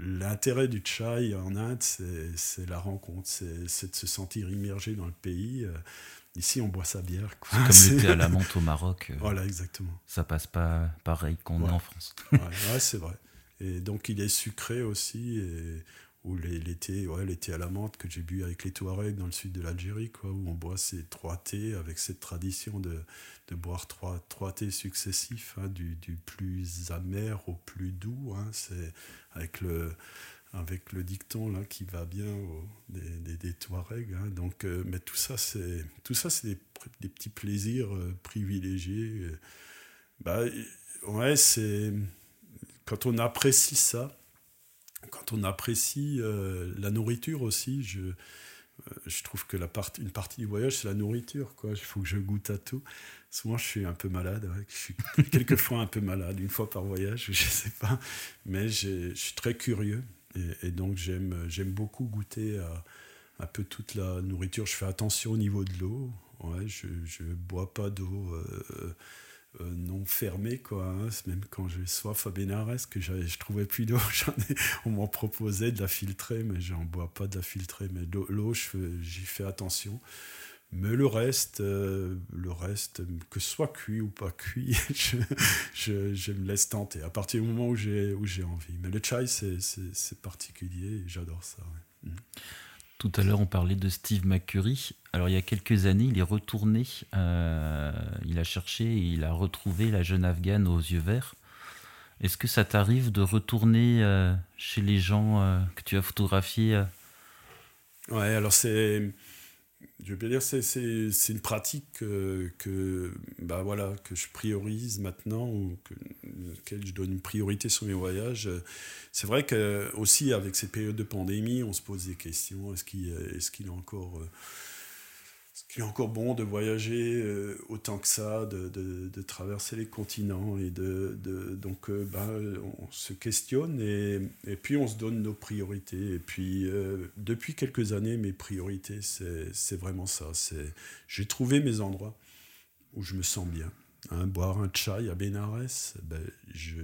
l'intérêt du chai en Inde, c'est la rencontre, c'est de se sentir immergé dans le pays. Euh, Ici, on boit sa bière. C'est comme le thé à la [LAUGHS] menthe au Maroc. Euh, voilà, exactement. Ça passe pas pareil qu'on est en France. [LAUGHS] ouais, c'est vrai. Et donc, il est sucré aussi. Et, ou l'été ouais, à la menthe que j'ai bu avec les Touaregs dans le sud de l'Algérie, quoi, où on boit ces trois thés avec cette tradition de, de boire trois, trois thés successifs, hein, du, du, plus amer au plus doux. Hein, c'est avec le avec le dicton là qui va bien des, des, Touaregs. Hein. Donc, euh, mais tout ça, c'est tout ça, c'est des, des, petits plaisirs euh, privilégiés. Bah, ouais, c'est quand on apprécie ça, quand on apprécie euh, la nourriture aussi. Je, je trouve que la une partie du voyage, c'est la nourriture. Il faut que je goûte à tout. Souvent, je suis un peu malade. Je suis quelquefois un peu malade, une fois par voyage, [LAUGHS] je sais pas. Mais je suis très curieux. Et, donc, j'aime beaucoup goûter un peu toute la nourriture. Je fais attention au niveau de l'eau. Ouais, je ne bois pas d'eau. Euh, euh, non fermé quoi. Hein. Même quand j'ai soif à Bénarès, que je trouvais plus d'eau, [LAUGHS] on m'en proposait de la filtrer, mais j'en bois pas de la filtrer. Mais l'eau, j'y fais attention. Mais le reste, euh, le reste, que ce soit cuit ou pas cuit, [LAUGHS] je, je, me laisse tenter à partir du moment où j'ai envie. Mais le chai, c'est particulier j'adore ça. Mm. Tout à l'heure, on parlait de Steve McCurry. Alors, il y a quelques années, il est retourné, euh, il a cherché et il a retrouvé la jeune Afghane aux yeux verts. Est-ce que ça t'arrive de retourner euh, chez les gens que tu as photographiés Ouais, alors c'est je veux dire, c'est, une pratique que, bah voilà, que je priorise maintenant, ou que, laquelle je donne une priorité sur mes voyages. C'est vrai que aussi avec ces périodes de pandémie, on se pose des questions. Est-ce qu'il, est-ce qu'il est encore il est encore bon de voyager euh, autant que ça, de, de, traverser les continents et de, de donc euh, bah, on se questionne et, et, puis on se donne nos priorités. Et puis euh, depuis quelques années, mes priorités, c'est vraiment ça. C'est j'ai trouvé mes endroits où je me sens bien. Boire un chai à Bénarès, ben, je,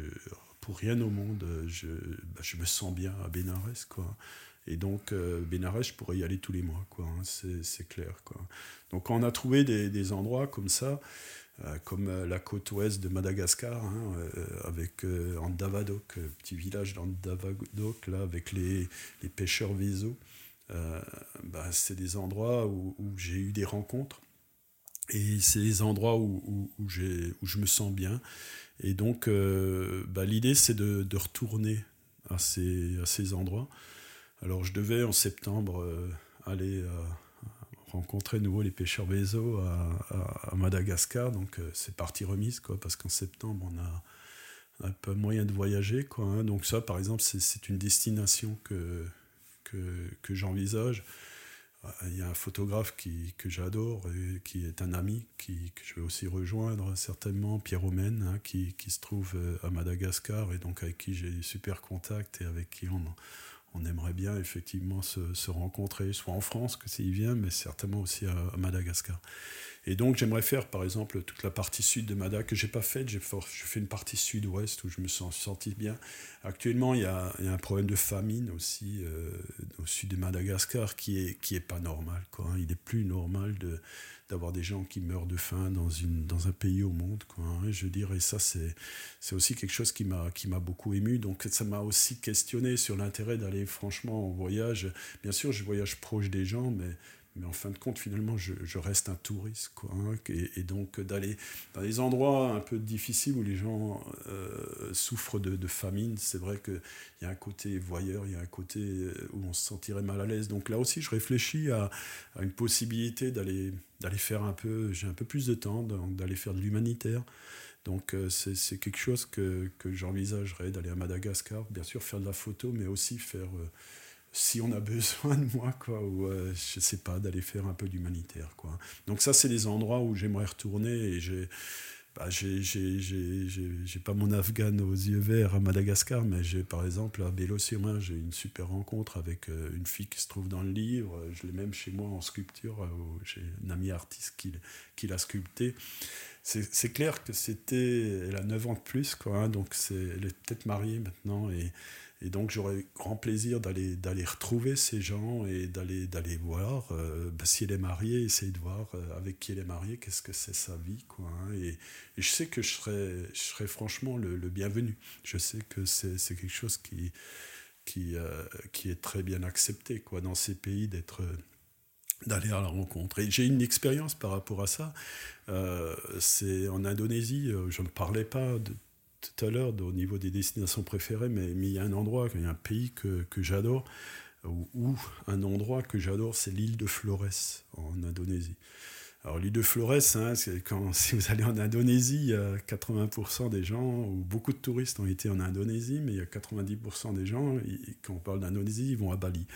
pour rien au monde, je, ben, je me sens bien à Bénarès, quoi. Et donc, euh, je pourrais y aller tous les mois, quoi. Hein, c'est clair, quoi. Donc, on a trouvé des, endroits comme ça, euh, comme euh, la côte ouest de Madagascar, hein, euh, avec Andavadok, petit village d'Andavadok, là, avec les, les pêcheurs Vézo. Bah, c'est des endroits où, j'ai eu des rencontres. Et c'est des endroits où, je me sens bien. Et donc, bah, l'idée, c'est de, retourner à ces endroits. Alors je devais en septembre euh, aller euh, rencontrer de nouveau les pêcheurs Bézo à, Madagascar, donc euh, c'est partie remise, quoi, parce qu'en septembre on a un peu moyen de voyager, quoi. Hein. donc ça, par exemple, c'est une destination que, que, j'envisage. Il y a un photographe qui, que j'adore, qui est un ami, qui, que je vais aussi rejoindre certainement, Pierre Omen, hein, qui, qui, se trouve à Madagascar et donc avec qui j'ai des super contacts et avec qui on, on aimerait bien effectivement se, rencontrer, soit en France, que s'il vient, mais certainement aussi à, Madagascar. Et donc j'aimerais faire par exemple toute la partie sud de Madagascar que j'ai pas faite. J'ai fait une partie sud-ouest où je me sens senti bien. Actuellement, il y a, un problème de famine aussi euh, au sud de Madagascar qui est qui est pas normal. Quoi, hein. Il est plus normal d'avoir des gens qui meurent de faim dans, un pays au monde. Quoi, hein. Je dirais ça, c'est, c'est aussi quelque chose qui m'a, qui m'a beaucoup ému. Donc ça m'a aussi questionné sur l'intérêt d'aller franchement en voyage. Bien sûr, je voyage proche des gens, mais mais en fin de compte, finalement, je, reste un touriste. Quoi, hein, et, donc, d'aller dans des endroits un peu difficiles où les gens euh, souffrent de, famine, c'est vrai qu'il y a un côté voyeur, il y a un côté euh, où on se sentirait mal à l'aise. Donc là aussi, je réfléchis à, une possibilité d'aller, faire un peu, j'ai un peu plus de temps, d'aller faire de l'humanitaire. Donc euh, c'est quelque chose que, que j'envisagerais d'aller à Madagascar, bien sûr faire de la photo, mais aussi faire si on a besoin de moi, quoi, ou euh, je sais pas, d'aller faire un peu d'humanitaire, quoi. Donc ça, c'est des endroits où j'aimerais retourner et j'ai, bah, j'ai, pas mon Afghan aux yeux verts à Madagascar, mais j'ai par exemple à Bélo-sur-Mer, j'ai une super rencontre avec euh, une fille qui se trouve dans le livre. Je l'ai même chez moi en sculpture. Euh, j'ai un ami artiste qui, qui l'a sculpté. C'est, clair que c'était, elle a 9 ans de plus, quoi, hein, donc c'est, elle est peut-être mariée maintenant et donc j'aurais grand plaisir d'aller d'aller retrouver ces gens et d'aller d'aller voir euh, bah, si elle est mariée, essayer de voir euh, avec qui elle est mariée, qu'est-ce que c'est sa vie, quoi. Hein. et, je sais que je serais je serais franchement le, bienvenu. Je sais que c'est quelque chose qui qui euh, qui est très bien accepté, quoi, dans ces pays d'être d'aller à la rencontre. Et j'ai une expérience par rapport à ça. c'est en Indonésie, je ne parlais pas de tout à l'heure au niveau des destinations préférées, mais, mais, il y a un endroit, y a un pays que, que j'adore, ou, un endroit que j'adore, c'est l'île de Flores en Indonésie. Alors l'île de Flores, hein, quand, [LAUGHS] si vous allez en Indonésie, il y a 80% des gens, ou beaucoup de touristes ont été en Indonésie, mais il y a 90% des gens, quand on parle d'Indonésie, ils vont à Bali.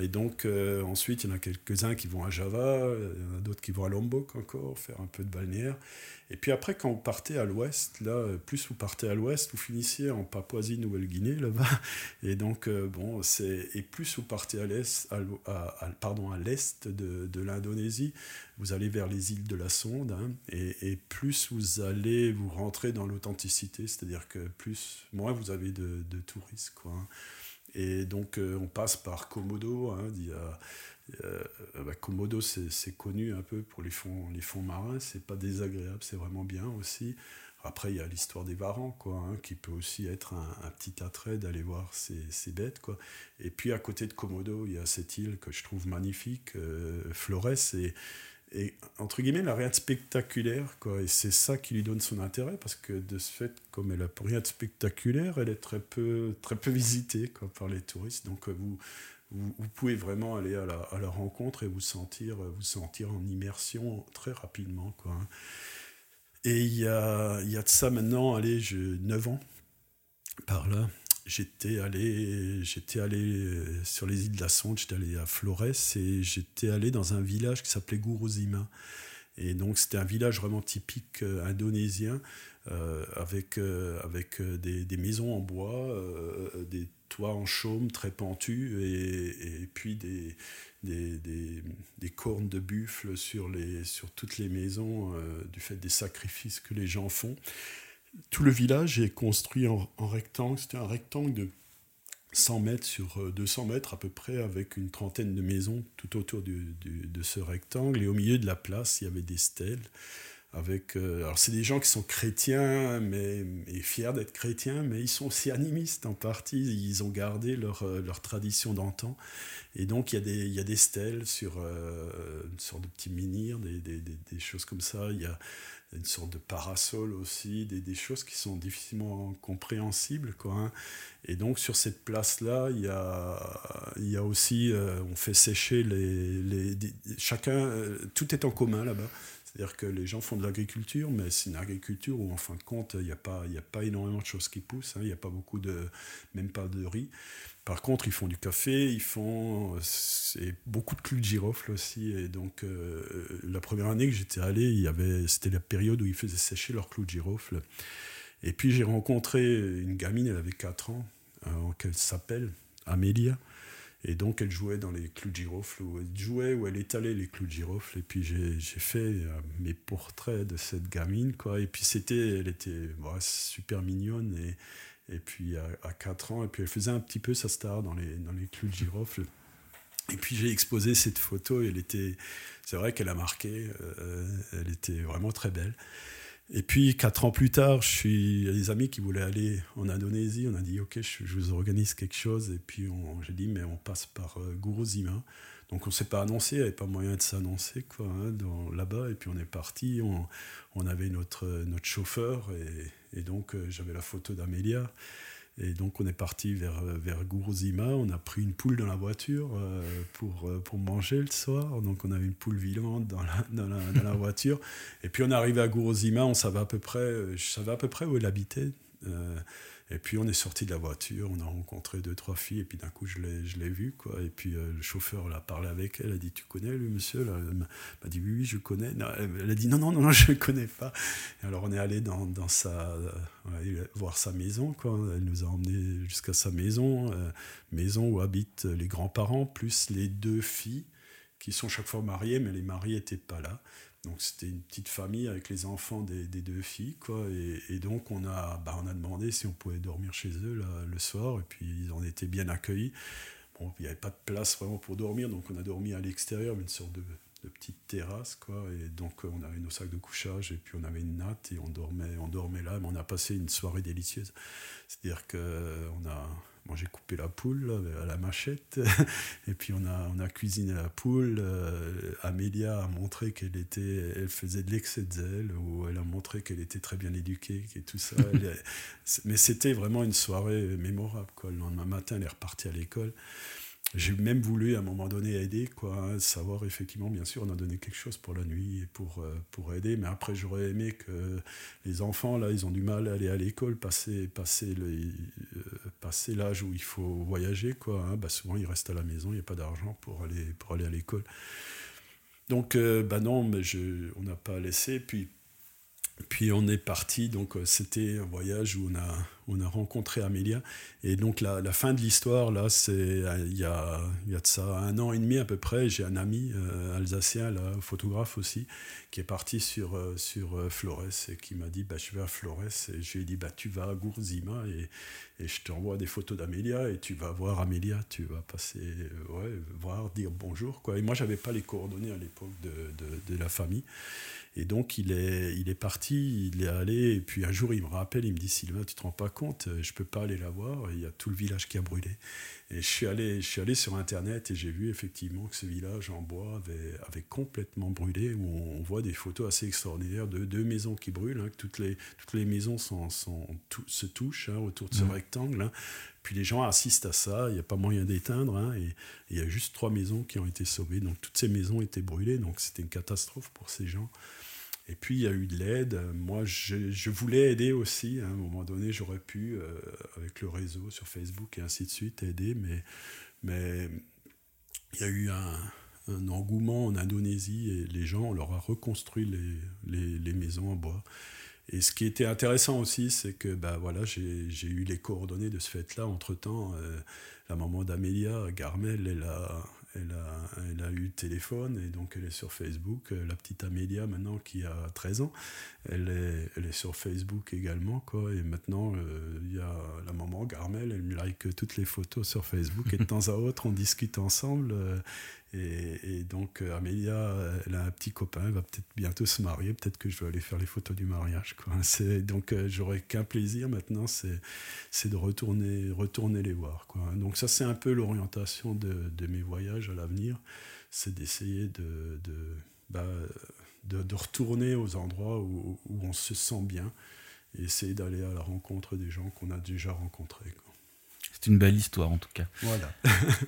Et donc, euh, ensuite, il y en a quelques-uns qui vont à Java, il y en a d'autres qui vont à Lombok encore, faire un peu de balnéaire. Et puis après, quand vous partez à l'ouest, là, plus vous partez à l'ouest, vous finissiez en Papouasie-Nouvelle-Guinée, là-bas. Et donc, euh, bon, c'est... Et plus vous partez à l'est, à, pardon, à l'est de, de l'Indonésie, vous allez vers les îles de la Sonde, hein, et, et, plus vous allez vous rentrer dans l'authenticité, c'est-à-dire que plus, moins vous avez de, de touristes, quoi. Hein. Et donc, euh, on passe par Komodo. Hein, euh, bah, Komodo, c'est connu un peu pour les fonds, les fonds marins. C'est pas désagréable, c'est vraiment bien aussi. Après, il y a l'histoire des varans, quoi, hein, qui peut aussi être un, petit attrait d'aller voir ces, ces, bêtes, quoi. Et puis à côté de Komodo, il y a cette île que je trouve magnifique, euh, Flores, et et entre guillemets, elle n'a rien de spectaculaire, quoi. Et c'est ça qui lui donne son intérêt, parce que de ce fait, comme elle n'a rien de spectaculaire, elle est très peu, très peu visitée quoi, par les touristes. Donc euh, vous, vous, pouvez vraiment aller à la, à la, rencontre et vous sentir, vous sentir en immersion très rapidement, quoi. Hein. Et il y a, y a de ça maintenant, allez, je, 9 ans par là j'étais allé, j'étais allé euh, sur les îles de la Sonde, j'étais allé à Flores et j'étais allé dans un village qui s'appelait Guruzima. Et donc c'était un village vraiment typique euh, indonésien euh, avec, avec des, maisons en bois, des toits en chaume très pentus et, puis des, des, cornes de buffle sur, les, sur toutes les maisons du fait des sacrifices que les gens font tout le village est construit en, rectangle. C'était un rectangle de 100 mètres sur 200 euh, mètres à peu près, avec une trentaine de maisons tout autour de ce rectangle. Et au milieu de la place, il y avait des stèles. Avec, euh, alors c'est des gens qui sont chrétiens mais, et fiers d'être chrétiens, mais ils sont aussi animistes en partie. Ils ont gardé leur, euh, leur tradition d'antan. Et donc il y, a des, y a des stèles sur une sorte de petits menhirs, des, des, des, choses comme ça. Il y a une sorte de parasol aussi, des, des, choses qui sont difficilement compréhensibles. Quoi, hein. Et donc sur cette place-là, il y a, y a aussi, euh, on fait sécher les... les chacun, euh, tout est en commun là-bas. C'est-à-dire que les gens font de l'agriculture, mais c'est une agriculture où en fin de compte, il n'y a, pas, a pas énormément de choses qui poussent, hein. il n'y a pas beaucoup de, même pas de riz. Par contre, ils font du café, ils font beaucoup de clous de girofle aussi. Et donc, euh, la première année que j'étais allé, il y avait, c'était la période où ils faisaient sécher leurs clous de girofle. Et puis j'ai rencontré une gamine, elle avait 4 ans, euh, qu'elle s'appelle Amélia. Et donc elle jouait dans les clous de girofle, où elle jouait, où elle étalait les clous de girofle. Et puis j'ai, fait euh, mes portraits de cette gamine. Et puis c'était, elle était super mignonne et puis à, 4 ans, et puis elle faisait un petit peu sa star dans les, dans les clous de girofle. Et puis j'ai exposé cette photo, elle était, c'est vrai qu'elle a marqué, euh, elle était vraiment très belle. Et puis quatre ans plus tard, je suis, il y a des amis qui voulaient aller en Indonésie, on a dit ok, je, vous organise quelque chose, et puis j'ai dit mais on passe par euh, Guruzima. Donc on ne s'est pas annoncé, il n'y avait pas moyen de s'annoncer quoi, hein, là-bas, et puis on est parti, on, on avait notre, notre chauffeur, et, et donc, euh, j'avais la photo d'Amélia. Et donc, on est parti vers, vers Guruzima. On a pris une poule dans la voiture euh, pour, euh, pour manger le soir. Donc, on avait une poule vivante dans la, dans la, voiture. Et puis, on est arrivé à Guruzima. On savait à peu près, je savais à peu près où elle habitait. Et puis on est sorti de la voiture, on a rencontré deux, trois filles, et puis d'un coup je l'ai, je l'ai vue, quoi. Et puis euh, le chauffeur a parlé avec elle, a dit Tu connais lui, monsieur Elle m'a dit Oui, oui, je connais. elle a dit Non, non, non, non je ne connais pas. Alors on est allé dans, dans sa, euh, voir sa maison, quoi. Elle nous a emmenés jusqu'à sa maison, euh, maison où habitent les grands-parents, plus les deux filles qui sont chaque fois mariées, mais les maris n'étaient pas là. Donc c'était une petite famille avec les enfants des, deux filles, quoi. Et, donc on a, bah, on a demandé si on pouvait dormir chez eux le soir, et puis ils ont été bien accueillis. Bon, il n'y avait pas de place vraiment pour dormir, donc on a dormi à l'extérieur, une sorte de, petite terrasse, quoi. Et donc on avait nos sacs de couchage, et puis on avait une natte, et on dormait, on dormait là, mais on a passé une soirée délicieuse. C'est-à-dire qu'on a j'ai coupé la poule à la machette, [LAUGHS] et puis on a, on a cuisiné la poule. Euh, Amélia a montré qu'elle était, elle faisait de l'excès de zèle, ou elle a montré qu'elle était très bien éduquée, et tout ça. [LAUGHS] mais c'était vraiment une soirée mémorable. Quoi. Le lendemain matin, elle est repartie à l'école. J'ai même voulu à un moment donné aider, quoi, savoir effectivement, bien sûr, on a donné quelque chose pour la nuit et pour, euh, pour aider, mais après j'aurais aimé que les enfants, là, ils ont du mal à aller à l'école, passer, passer, euh, passer l'âge où il faut voyager, quoi. Hein. bah, souvent ils restent à la maison, il n'y a pas d'argent pour aller, pour aller à l'école. Donc, euh, bah non, mais je, on n'a pas laissé. Puis puis on est parti, donc euh, c'était un voyage où on a, on a rencontré Amélia. Et donc la, fin de l'histoire, là, c'est euh, il y a, y a de ça un an et demi à peu près. J'ai un ami euh, alsacien, photographe aussi, qui est parti sur, sur Flores et qui m'a dit bah, Je vais à Flores. Et je lui ai dit bah, Tu vas à Gourzima et, et je t'envoie des photos d'Amélia et tu vas voir Amélia. Tu vas passer, ouais, voir, dire bonjour. Quoi. Et moi, j'avais pas les coordonnées à l'époque de, de la famille. Et donc, il est, il est parti, il est allé, et puis un jour, il me rappelle, il me dit Sylvain, tu te rends pas compte, je peux pas aller la voir, il y a tout le village qui a brûlé. Et je suis allé, je suis allé sur Internet et j'ai vu effectivement que ce village en bois avait, avait complètement brûlé, où on, voit des photos assez extraordinaires de deux maisons qui brûlent, hein, que toutes les, toutes les maisons sont, sont se touchent hein, autour de ce mmh. rectangle. Hein. Puis les gens assistent à ça, il n'y a pas moyen d'éteindre, et il y a juste trois maisons qui ont été sauvées. Donc toutes ces maisons étaient brûlées, donc c'était une catastrophe pour ces gens. Et puis il y a eu de l'aide. Moi, je, voulais aider aussi. À un moment donné, j'aurais pu, euh, avec le réseau sur Facebook et ainsi de suite, aider. Mais, il y a eu un, engouement en Indonésie et les gens, on leur a reconstruit les, les, maisons en bois. Et ce qui était intéressant aussi, c'est que bah, voilà, j'ai eu les coordonnées de ce fait-là. Entre-temps, euh, la maman d'Amélia, Garmel, elle a, elle a, elle a eu téléphone et donc elle est sur Facebook. Euh, la petite Amélia, maintenant, qui a 13 ans, elle est, elle est sur Facebook également. Quoi. Et maintenant, euh, il y a la maman Garmel, elle me like toutes les photos sur Facebook et de [LAUGHS] temps à autre, on discute ensemble. Euh, et, donc, euh, Amélia, elle a un petit copain, elle va peut-être bientôt se marier. Peut-être que je vais aller faire les photos du mariage. [LAUGHS] Donc, euh, j'aurais qu'un plaisir maintenant, c'est de retourner, les voir. Donc, ça, c'est un peu l'orientation de, mes voyages à l'avenir. C'est d'essayer de, bah, retourner aux endroits où, on se sent bien et essayer d'aller à la rencontre des gens qu'on a déjà rencontrés. C'est une belle histoire en tout cas. Voilà. [LAUGHS]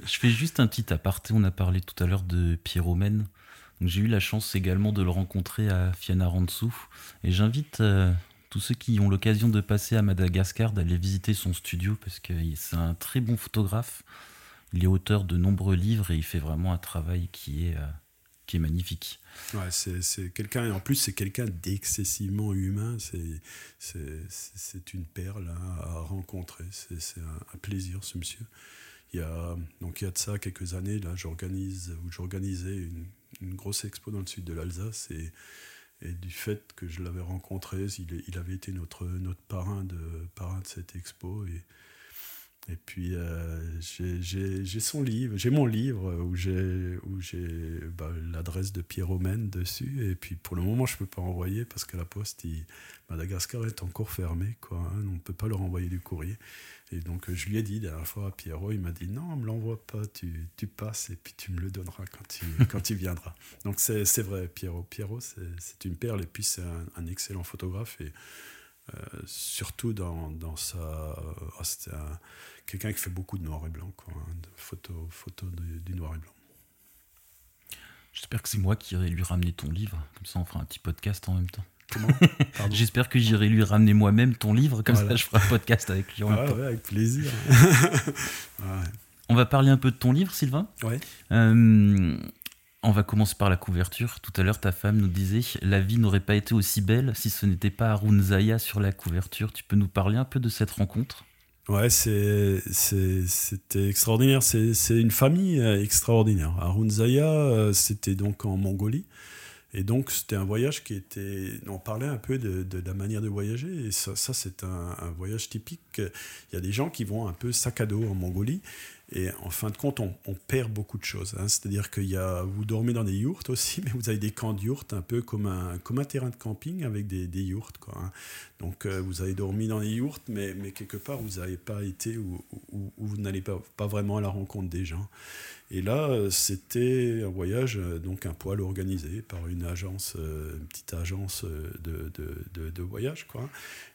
je fais juste un petit aparté. On a parlé tout à l'heure de Pierrot Men. J'ai eu la chance également de le rencontrer à Fianarantsu. Et j'invite euh, tous ceux qui ont l'occasion de passer à Madagascar d'aller visiter son studio parce que c'est un très bon photographe. Il est auteur de nombreux livres et il fait vraiment un travail qui est, euh, qui est magnifique. Ouais, c'est quelqu'un, en plus, c'est quelqu'un d'excessivement humain. C'est une perle à rencontrer. C'est un, plaisir, ce monsieur. Il y a, donc, il y a de ça quelques années, là, j'organise, j'organisais une, grosse expo dans le sud de l'Alsace et, et, du fait que je l'avais rencontré, il, il, avait été notre, notre parrain, de, parrain de cette expo. Et, et puis, euh, j'ai son livre, j'ai mon livre où j'ai bah, l'adresse de Pierre Romaine dessus. Et puis, pour le moment, je ne peux pas envoyer parce que la poste, Madagascar est encore fermée. Quoi, hein. on ne peut pas leur envoyer du courrier. Et donc, je lui ai dit la dernière fois à Pierrot, il m'a dit Non, ne me l'envoie pas, tu, tu, passes et puis tu me le donneras quand tu, [LAUGHS] quand tu viendras. Donc, c'est vrai, Pierrot. Pierrot, c'est une perle et puis c'est un, un, excellent photographe. Et, euh, surtout dans, dans sa. Ah, c'est quelqu'un qui fait beaucoup de noir et blanc, quoi, hein, de photos photo du noir et blanc. J'espère que c'est moi qui irai lui ramener ton livre, comme ça on fera un petit podcast en même temps. Comment? [LAUGHS] J'espère que j'irai lui ramener moi-même ton livre, comme ça je ferai un podcast avec lui. Ah ouais, avec plaisir. [LAUGHS] On va parler un peu de ton livre, Sylvain? Ouais. Euh, on va commencer par la couverture. Tout à l'heure, ta femme nous disait La vie n'aurait pas été aussi belle si ce n'était pas Arun Zaya sur la couverture. Tu peux nous parler un peu de cette rencontre? Ouais, c'était extraordinaire. C'est une famille euh, extraordinaire. Arun Zaya, euh, c'était donc en Mongolie. Et donc, c'était un voyage qui était. On parlait un peu de, la manière de voyager. Et ça, c'est un, un, voyage typique. Il y a des gens qui vont un peu sac à dos en Mongolie. Et en fin de compte, on, perd beaucoup de choses. Hein. C'est-à-dire que y a, vous dormez dans des yourtes aussi, [LAUGHS] mais vous avez des camps de yourtes, un peu comme un, comme un terrain de camping avec des, des yourtes. Quoi, hein. Donc euh, vous avez dormi dans des yourtes, mais, mais quelque part, vous n'avez pas été ou, vous n'allez pas, pas vraiment à la rencontre des gens. Et là, euh, c'était un voyage, euh, donc un poil organisé par une agence, une petite agence de, de, de, de voyage. Quoi.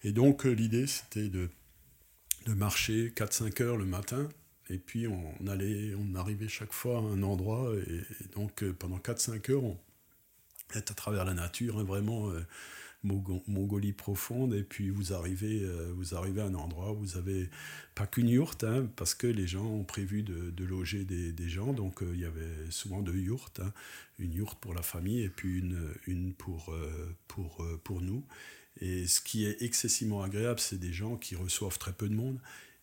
Et donc l'idée, c'était de, de marcher 4-5 heures le matin Et puis on allait, on arrivait chaque fois à un endroit, et, donc pendant 4-5 heures, on est à travers la nature, hein, vraiment Mongolie profonde, et puis vous arrivez, euh, vous arrivez à un endroit où vous avez pas qu'une yourte, hein, parce que les gens ont prévu de, loger des, gens, donc euh, il y avait souvent deux yourtes, hein. une yourte pour la famille et puis une, une pour, euh, pour, pour nous. Et ce qui est excessivement agréable, c'est des gens qui reçoivent très peu de monde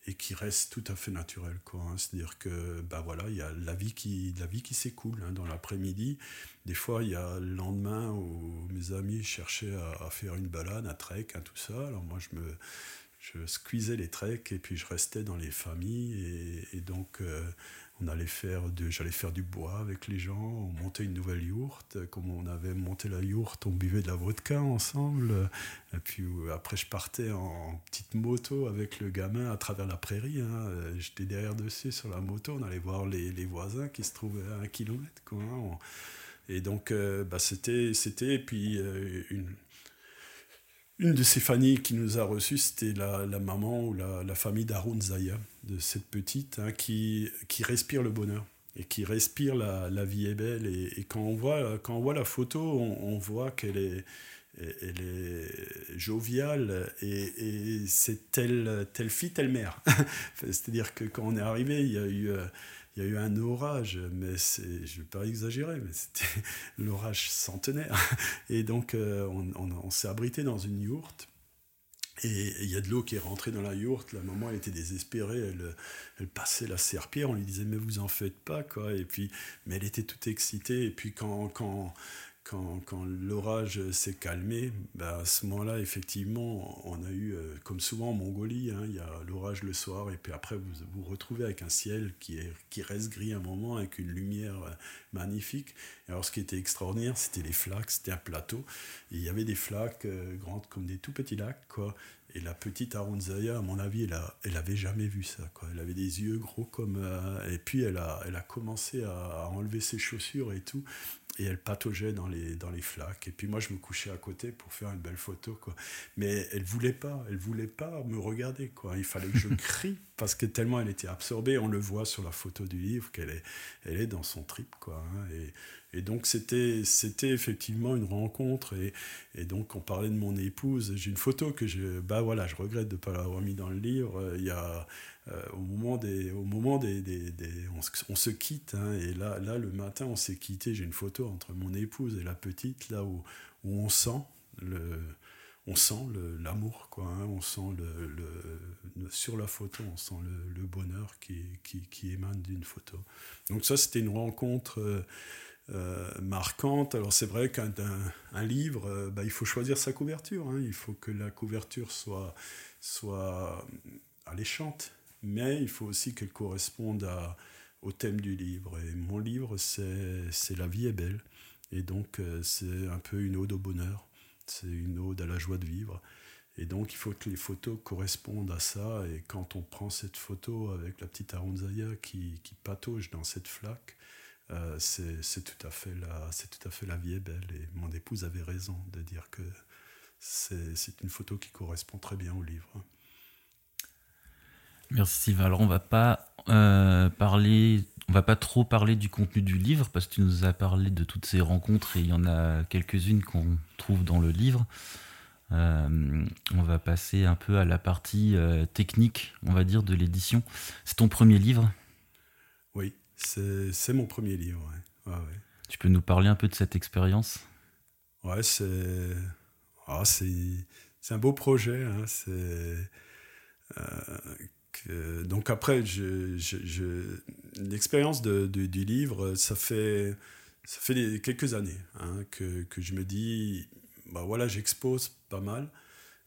et qui reste tout à fait naturel. Hein. C'est-à-dire que bah voilà, il y a la vie qui, la vie qui s'écoule hein, dans l'après-midi. Des fois, il y a le lendemain où mes amis cherchaient à, faire une balade, un trek, hein, tout ça. Alors moi, je me je squeezais les treks et puis je restais dans les familles et, donc euh, on allait faire j'allais faire du bois avec les gens, on montait une nouvelle yourte, comme on avait monté la yourte, on buvait de la vodka ensemble, et puis euh, après je partais en petite moto avec le gamin à travers la prairie, hein. j'étais derrière dessus sur la moto, on allait voir les, les voisins qui se trouvaient à un kilomètre, quoi, hein. et donc euh, bah, c'était, c'était, puis euh, une une de ces familles qui nous a reçus, c'était la, maman ou la, famille d'Arun Zaya, de cette petite, hein, qui, qui respire le bonheur et qui respire la, vie est belle. Et, quand, on voit, quand on voit la photo, on, voit qu'elle est, elle est joviale et, c'est telle, telle fille, telle mère. [LAUGHS] C'est-à-dire que quand on est arrivé, il y a eu... Il y a eu un orage, mais je ne vais pas exagérer, mais c'était [LAUGHS] l'orage centenaire. Et donc, euh, on, s'est abrité dans une yourte. Et il y a de l'eau qui est rentrée dans la yourte. La maman, elle était désespérée. Elle, elle passait la serpillère. On lui disait, mais vous en faites pas, quoi. Et puis, mais elle était toute excitée. Et puis, quand, quand, quand, l'orage s'est calmé, bah, à ce moment-là, effectivement, on a eu, euh, comme souvent en Mongolie, hein, il y a l'orage le soir, et puis après, vous vous retrouvez avec un ciel qui, est, qui reste gris un moment, avec une lumière euh, magnifique. Alors, ce qui était extraordinaire, c'était les flaques, c'était un plateau, il y avait des flaques euh, grandes comme des tout petits lacs, quoi. Et la petite Arunzaya, à mon avis, elle, a, elle avait jamais vu ça. Quoi. Elle avait des yeux gros comme. et puis elle a, elle a commencé à, enlever ses chaussures et tout et elle pataugeait dans les, dans les flaques. Et puis moi, je me couchais à côté pour faire une belle photo. Quoi. Mais elle voulait pas, elle voulait pas me regarder. Quoi. Il fallait que je [LAUGHS] crie parce que tellement elle était absorbée. On le voit sur la photo du livre qu'elle est, elle est dans son trip. Quoi, hein. et, et, donc c'était, c'était effectivement une rencontre. Et, et, donc on parlait de mon épouse. J'ai une photo que je, bah voilà, je regrette de ne pas l'avoir mis dans le livre. Il y a euh, au moment des, au moment des, des, on, se, quitte, hein, et là, là, le matin, on s'est quitté. J'ai une photo entre mon épouse et la petite, là où, où on sent le, on sent l'amour, quoi. Hein, on sent le, sur la photo, on sent le, bonheur qui, qui, qui émane d'une photo. Donc ça, c'était une rencontre. Euh, euh, marquante. Alors c'est vrai qu'un un, livre, bah, il faut choisir sa couverture. Hein. Il faut que la couverture soit, soit alléchante mais il faut aussi qu'elle corresponde au thème du livre. Et mon livre, c'est La vie est belle. Et donc, euh, c'est un peu une ode au bonheur, c'est une ode à la joie de vivre. Et donc, il faut que les photos correspondent à ça. Et quand on prend cette photo avec la petite Aronzaya qui, qui patauge dans cette flaque, euh, c'est tout, à fait la, tout à fait la vie est belle. Et mon épouse avait raison de dire que c'est une photo qui correspond très bien au livre. Merci Sylvain. Alors on va pas euh, parler, on va pas trop parler du contenu du livre parce que tu nous as parlé de toutes ces rencontres et il y en a quelques-unes qu'on trouve dans le livre. Euh, on va passer un peu à la partie euh, technique, on va dire, de l'édition. C'est ton premier livre? Oui, c'est mon premier livre. Ouais. Tu peux nous parler un peu de cette expérience? Ouais, c'est ah, c'est un beau projet. Hein. C'est donc après, l'expérience du livre, ça fait, ça fait quelques années hein, que, que, je me dis, bah voilà, j'expose pas mal.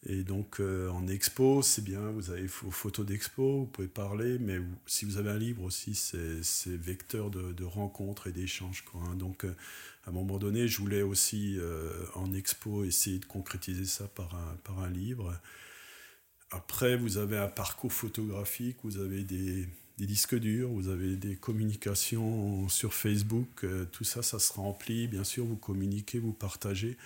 Et donc euh, en expo, c'est bien, vous avez vos photos d'expo, vous pouvez parler, mais si vous avez un livre aussi, c'est vecteur de, de, rencontres et d'échanges. Hein. Donc euh, à un moment donné, je voulais aussi euh, en expo essayer de concrétiser ça par un, livre. Après, vous avez un parcours photographique, vous avez des, disques durs, vous avez des communications sur Facebook, tout ça, ça se remplit. Bien sûr, vous communiquez, vous partagez,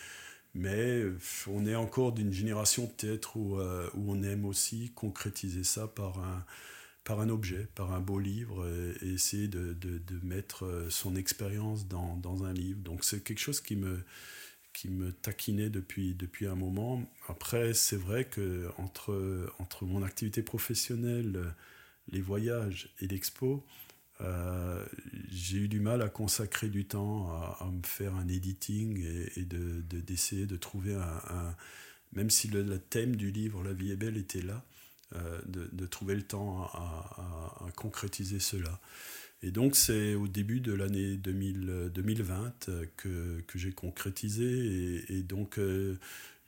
mais euh, on est encore d'une génération peut-être où, euh, où, on aime aussi concrétiser ça par un, par un objet, par un beau livre, et, essayer de, de, de, mettre son expérience dans, dans, un livre. Donc c'est quelque chose qui me, qui me taquinait depuis, depuis un moment. Après, c'est vrai que entre, entre mon activité professionnelle, les voyages et l'expo, euh, j'ai eu du mal à consacrer du temps à, me faire un editing et, de, d'essayer de, trouver un, même si le, thème du livre La vie est belle était là, euh, de, trouver le temps à, concrétiser cela. Et donc c'est au début de l'année 2020 euh, que, que j'ai concrétisé et donc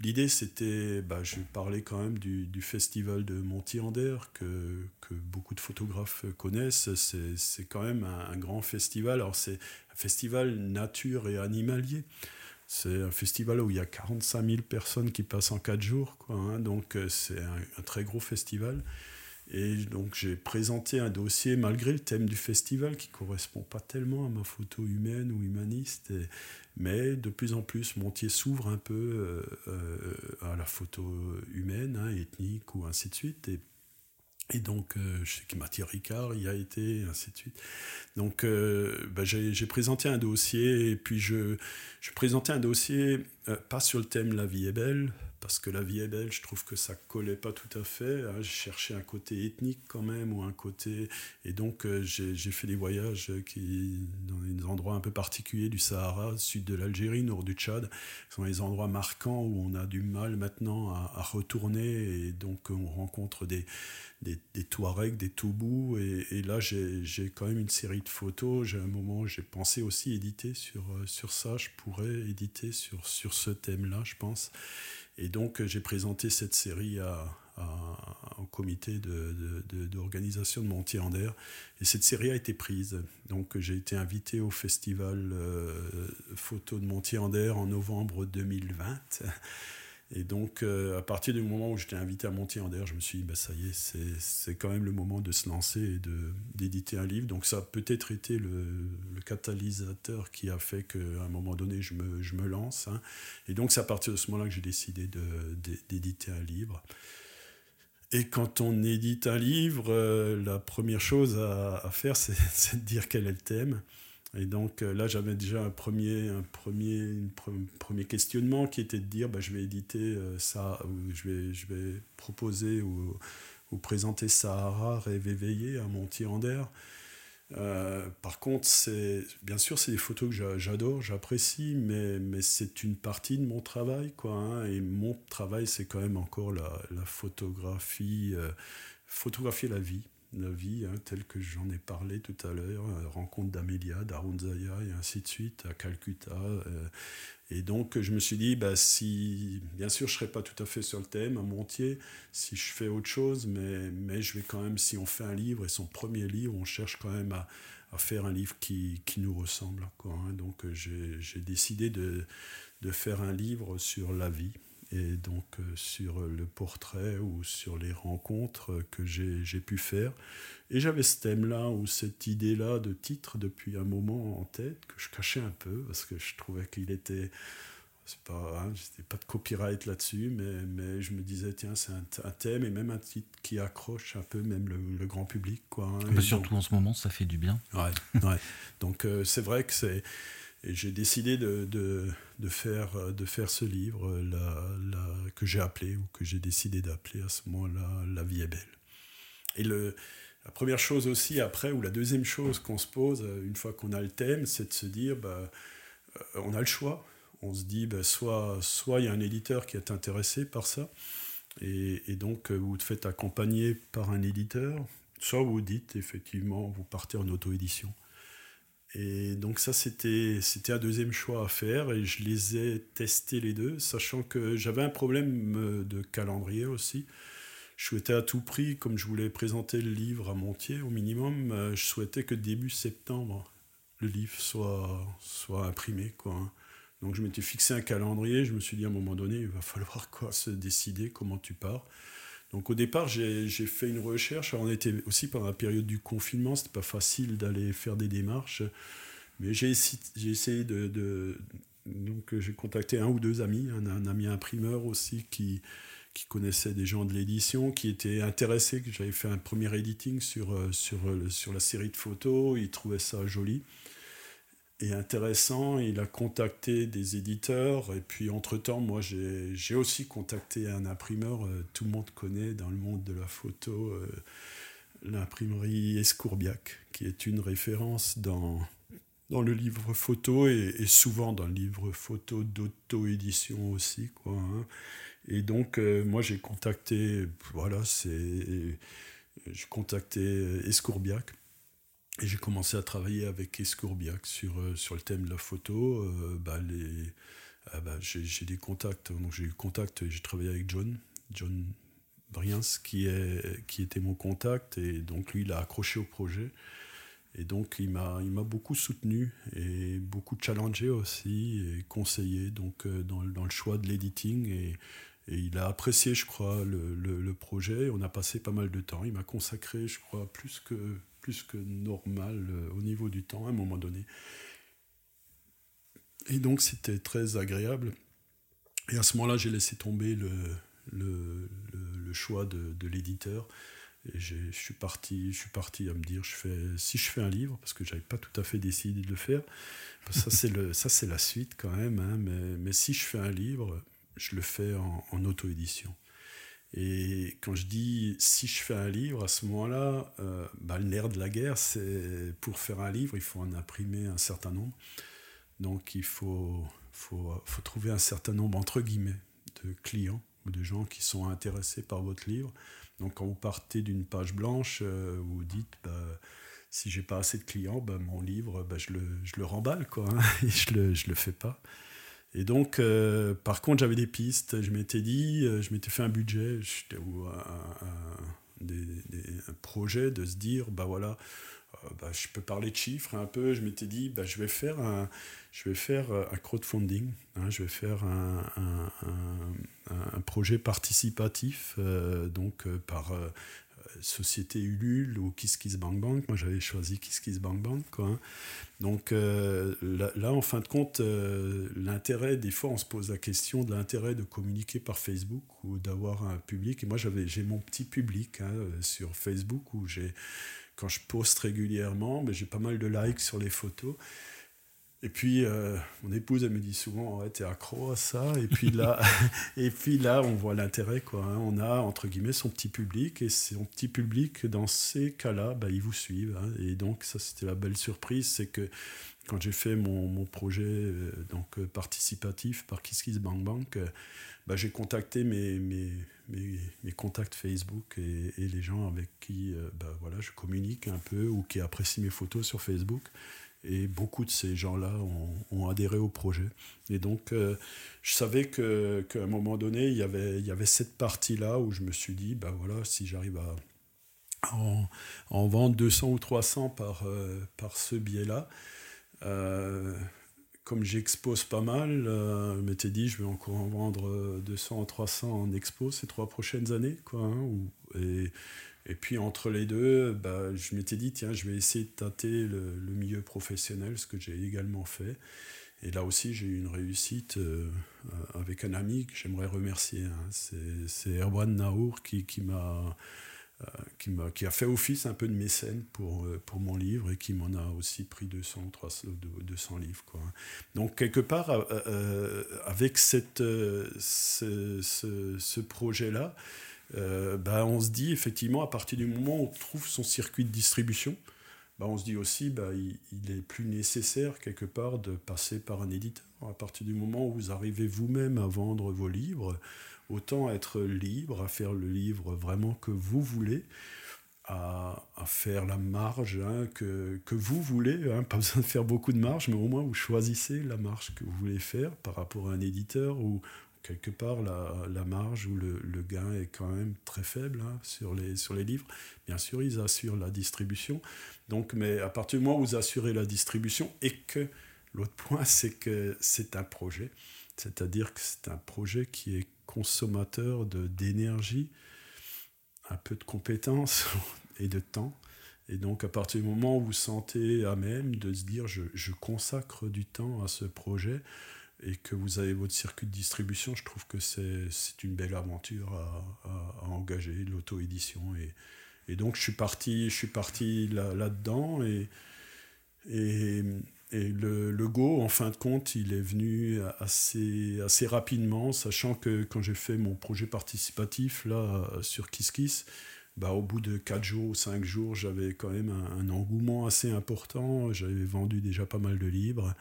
L'idée, c'était, bah, je parlais quand même du, festival de Montier-Ander, que, que, beaucoup de photographes connaissent. C'est quand même un, grand festival. Alors, c'est un festival nature et animalier. C'est un festival où il y a 45 000 personnes qui passent en 4 jours. Quoi, hein. donc, euh, c'est un, très gros festival. Et donc, j'ai présenté un dossier, malgré le thème du festival, qui correspond pas tellement à ma photo humaine ou humaniste. Mais de plus en plus, Montier s'ouvre un peu euh, euh, à la photo humaine, hein, ethnique ou ainsi de suite. Et, donc, euh, je sais que Mathieu Ricard y a été, ainsi de suite. Donc, bah, j'ai présenté un dossier, et puis je, je présentais un dossier, pas sur le thème La vie est belle, parce que la vie est belle, je trouve que ça collait pas tout à fait. Hein. J'ai cherché un côté ethnique quand même, ou un côté... Et donc euh, j'ai fait des voyages qui, dans des endroits un peu particuliers du Sahara, sud de l'Algérie, nord du Tchad, qui sont des endroits marquants où on a du mal maintenant à, retourner, et donc on rencontre des, des, des Touaregs, des Toubous, et, et là j'ai quand même une série de photos. J'ai un moment, j'ai pensé aussi éditer sur, euh, sur ça, je pourrais éditer sur, sur ce thème-là, je pense. Et donc, euh, j'ai présenté cette série à, au comité d'organisation de, de, de Montier-Ander. Et cette série a été prise. Donc, j'ai été invité au festival euh, photo de Montier-Ander en novembre 2020. Et donc, euh, à partir du moment où j'étais invité à monter en je me suis dit, bah, ça y est, c'est quand même le moment de se lancer et d'éditer un livre. Donc, ça a peut-être été le, le, catalyseur qui a fait qu'à un moment donné, je me, je me lance. Hein. Et donc, c'est à partir de ce moment-là que j'ai décidé d'éditer un livre. Et quand on édite un livre, euh, la première chose à, à faire, c'est [LAUGHS] de dire quel est le thème. Et donc euh, là, j'avais déjà un premier, un premier, premier questionnement qui était de dire bah, je vais éditer euh, ça, je vais, je vais proposer ou, ou présenter Sahara, Rêve éveillé à Montier-Ander. Euh, par contre, c'est bien sûr, c'est des photos que j'adore, j'apprécie, mais, mais c'est une partie de mon travail. Quoi, hein, et mon travail, c'est quand même encore la, la photographie, photographier la vie la vie, hein, telle que j'en ai parlé tout à l'heure, euh, rencontre d'Amélia, d'Arunzaya et ainsi de suite, à Calcutta. Euh, et donc, je me suis dit, bah, si, bien sûr, je ne serai pas tout à fait sur le thème, à Montier, si je fais autre chose, mais, mais je vais quand même, si on fait un livre, et son premier livre, on cherche quand même à, faire un livre qui, qui nous ressemble. Hein. Donc, j'ai décidé de, de faire un livre sur la vie et donc euh, sur le portrait ou sur les rencontres que j'ai pu faire. Et j'avais ce thème-là ou cette idée-là de titre depuis un moment en tête que je cachais un peu parce que je trouvais qu'il était c'est pas, hein, pas de copyright là-dessus, mais, mais je me disais, tiens, c'est un, thème et même un titre qui accroche un peu même le, grand public. Quoi, hein. surtout en ce moment, ça fait du bien. Ouais, ouais. Donc euh, c'est vrai que c'est et j'ai décidé de, de, de, faire, de faire ce livre la, que j'ai appelé, ou que j'ai décidé d'appeler à ce moment-là La vie est belle. Et la première chose aussi après, ou la deuxième chose qu'on se pose une fois qu'on a le thème, c'est de se dire, bah, euh, on a le choix. On se dit, bah, soit il y a un éditeur qui est intéressé par ça, et, donc vous te faites accompagner par un éditeur, soit vous dites effectivement, vous partez en auto-édition. Et donc ça, c'était, un deuxième choix à faire et je les ai testés les deux, sachant que j'avais un problème euh, de calendrier aussi. Je souhaitais à tout prix, comme je voulais présenter le livre à Montier au minimum, euh, je souhaitais que début septembre, le livre soit, soit imprimé. Quoi. Hein. Donc je m'étais fixé un calendrier, je me suis dit à un moment donné, il va falloir quoi, se décider comment tu pars. Donc au départ, j'ai fait une recherche. on était aussi pendant la période du confinement, c'était pas facile d'aller faire des démarches. Mais j'ai essayé de, donc j'ai contacté un ou deux amis, un, ami imprimeur aussi qui, qui connaissait des gens de l'édition, qui étaient intéressés, que j'avais fait un premier editing sur, sur, sur la série de photos, il trouvait ça joli et intéressant. Il a contacté des éditeurs. Et puis, entre-temps, moi, j'ai aussi contacté un imprimeur. tout le monde connaît dans le monde de la photo l'imprimerie Escourbiac, qui est une référence dans, dans le livre photo et, souvent dans le livre photo d'auto-édition aussi. Quoi, hein. Et donc, euh, moi, j'ai contacté, voilà, c'est. J'ai contacté Escourbiac j'ai commencé à travailler avec Escourbiac sur, euh, sur le thème de la photo. Euh, bah, les, ah, bah, j'ai des contacts, donc j'ai eu contact, j'ai travaillé avec John, John Briens qui, est, qui était mon contact. Et donc lui il a accroché au projet. Et donc il m'a beaucoup soutenu et beaucoup challengé aussi et conseillé donc euh, dans, dans le choix de l'editing et, il a apprécié je crois le, le, projet. On a passé pas mal de temps. Il m'a consacré je crois plus que plus que normal euh, au niveau du temps à un moment donné et donc c'était très agréable et à ce moment-là j'ai laissé tomber le choix de, l'éditeur. Et je suis parti, je suis parti à me dire, je fais, si je fais un livre, parce que j'avais pas tout à fait décidé de le faire, ça c'est le, ça c'est la suite quand même. Hein, mais, mais, si je fais un livre, je le fais en, en auto-édition. Et quand je dis si je fais un livre, à ce moment-là, euh, bah, le nerf de la guerre, c'est pour faire un livre, il faut en imprimer un certain nombre. Donc il faut, faut, faut trouver un certain nombre, entre guillemets, de clients ou de gens qui sont intéressés par votre livre. Donc quand vous partez d'une page blanche, euh, vous dites bah, si j'ai pas assez de clients, bah, mon livre, bah, je, le, je le remballe quoi, hein, et [LAUGHS] je le, je le fais pas. Et donc, euh, par contre, j'avais des pistes. Je m'étais dit, euh, je m'étais fait un budget, ou un, un, projet de se dire, bah voilà, euh, bah, je peux parler de chiffres un peu. Je m'étais dit, bah, je vais faire un, je vais faire un crowdfunding. Hein, je vais faire un, un, projet participatif, donc par société Ulule ou KissKissBankBank. Moi, j'avais choisi KissKissBankBank. Quoi, hein. Donc là, en fin de compte, l'intérêt, des fois, on se pose la question de l'intérêt de communiquer par Facebook ou d'avoir un public. Et moi, j'avais, j'ai mon petit public hein, sur Facebook où j'ai quand je poste régulièrement, mais j'ai pas mal de likes sur les photos. Et puis, euh, mon épouse, elle me dit souvent, ouais, t'es accro à ça. Et puis là, [LAUGHS] et puis là on voit l'intérêt. quoi. Hein. On a, entre guillemets, son petit public. Et son petit public, dans ces cas-là, bah, ils vous suivent. Hein. Et donc, ça, c'était la belle surprise. C'est que quand j'ai fait mon, mon projet euh, donc, euh, participatif par KissKissBankBank, Bank, bah, j'ai contacté mes, mes, mes, contacts Facebook et, et, les gens avec qui bah, voilà, je communique un peu ou qui apprécient mes photos sur Facebook. Et beaucoup de ces gens-là ont, adhéré au projet. Et donc, euh, je savais qu'à un moment donné, il y avait, il y avait cette partie-là où je me suis dit, bah voilà, si j'arrive à en, en, vendre 200 ou 300 par, euh, par ce biais-là, euh, comme j'expose pas mal, je m'étais dit, je vais encore en vendre 200 ou 300 en expo ces trois prochaines années. Quoi, hein, et, et puis entre les deux, bah, je m'étais dit, tiens, je vais essayer de tâter le, milieu professionnel, ce que j'ai également fait. Et là aussi, j'ai eu une réussite euh, avec un ami que j'aimerais remercier. Hein. C'est Erwan Naour qui, m'a... Euh, qui, m'a, qui a fait office un peu de mécène pour, euh, pour mon livre et qui m'en a aussi pris 200, 300, 200 livres. Quoi. Donc, quelque part, avec cette, ce, ce, ce projet-là, euh, bah, on se dit effectivement, à partir du moment où on trouve son circuit de distribution, bah, on se dit aussi bah, il, est plus nécessaire quelque part de passer par un éditeur. À partir du moment où vous arrivez vous-même à vendre vos livres, autant être libre, à faire le livre vraiment que vous voulez. À, à faire la marge hein, que, que, vous voulez, hein, pas besoin de faire beaucoup de marge, mais au moins vous choisissez la marge que vous voulez faire par rapport à un éditeur ou, quelque part, la, marge ou le, le, gain est quand même très faible hein, sur, les, sur les livres. Bien sûr, ils assurent la distribution. Donc, mais à partir du moment où vous assurez la distribution et que l'autre point, [LAUGHS] c'est que c'est un projet, c'est-à-dire que c'est un projet qui est consommateur d'énergie, un peu de compétences [LAUGHS] et de temps. Et donc, à partir du moment où vous sentez à même de se dire je, je consacre du temps à ce projet, et que vous avez votre circuit de distribution, je trouve que c'est une belle aventure à, engager, l'auto-édition. Et, et, donc je suis parti, parti là-dedans et, et, et le, le, Go, en fin de compte, il est venu assez, assez rapidement, sachant que quand j'ai fait mon projet participatif là, sur KissKiss, bah, au bout de 4 jours ou 5 jours, j'avais quand même un, engouement assez important. J'avais vendu déjà pas mal de livres.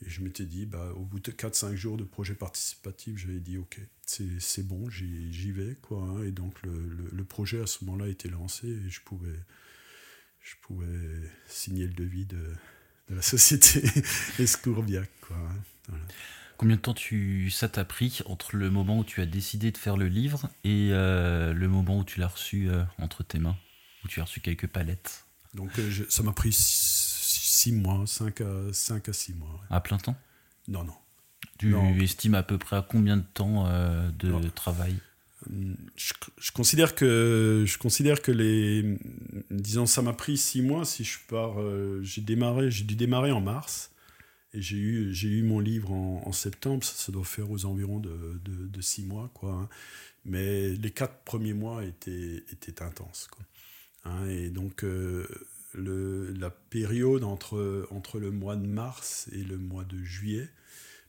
Et je m'étais dit, bah, au bout de 4-5 jours de projet participatif, j'avais dit, OK, c'est bon, j'y vais. Quoi, hein. Et donc, le, le, projet à ce moment-là était lancé et je pouvais, je pouvais signer le devis de, de la société [LAUGHS] Escourbiac. Quoi, hein. Combien de temps tu, ça t'a pris entre le moment où tu as décidé de faire le livre et euh, le moment où tu l'as reçu euh, entre tes mains, où tu as reçu quelques palettes? Donc, euh, ça m'a pris 6 mois, 5 à, 5 à 6 mois. À plein temps? Non, non. Tu estimes à peu près à combien de temps euh, de travail? Je, considère que je considère que les disons ça m'a pris six mois si je pars euh, j'ai démarré j'ai dû démarrer en mars et j'ai eu j'ai eu mon livre en, septembre ça, doit faire aux environs de, de, six mois quoi hein. mais les quatre premiers mois étaient étaient intenses quoi hein. et donc euh, la période entre, entre le mois de mars et le mois de juillet,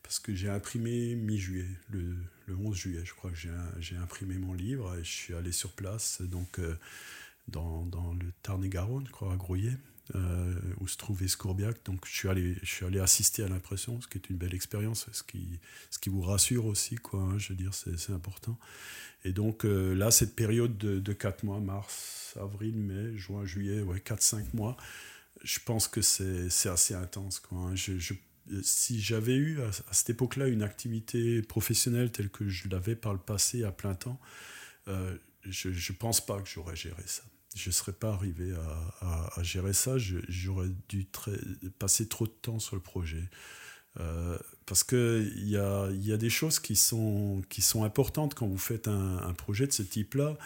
parce que j'ai imprimé mi-juillet, le, le, 11 juillet, je crois que j'ai imprimé mon livre et je suis allé sur place, donc euh, dans, dans, le Tarn-et-Garonne, je crois, à Grouillet, euh, où se trouvait Scourbiac. Donc je suis allé, je suis allé assister à l'impression, ce qui est une belle expérience, ce qui, ce qui vous rassure aussi, quoi. Hein, je veux dire, c'est important. Et donc euh, là, cette période de, de 4 mois, mars, avril, mai, juin, juillet, ouais, 4-5 mois, je pense que c'est assez intense. Quoi, hein. si j'avais eu à, cette époque-là une activité professionnelle telle que je l'avais par le passé à plein temps, euh, je ne pense pas que j'aurais géré ça je ne serais pas arrivé à, gérer ça. J'aurais dû passer trop de temps sur le projet. Euh, parce qu'il y a, y a des choses qui sont, qui sont importantes quand vous faites un, projet de ce type-là.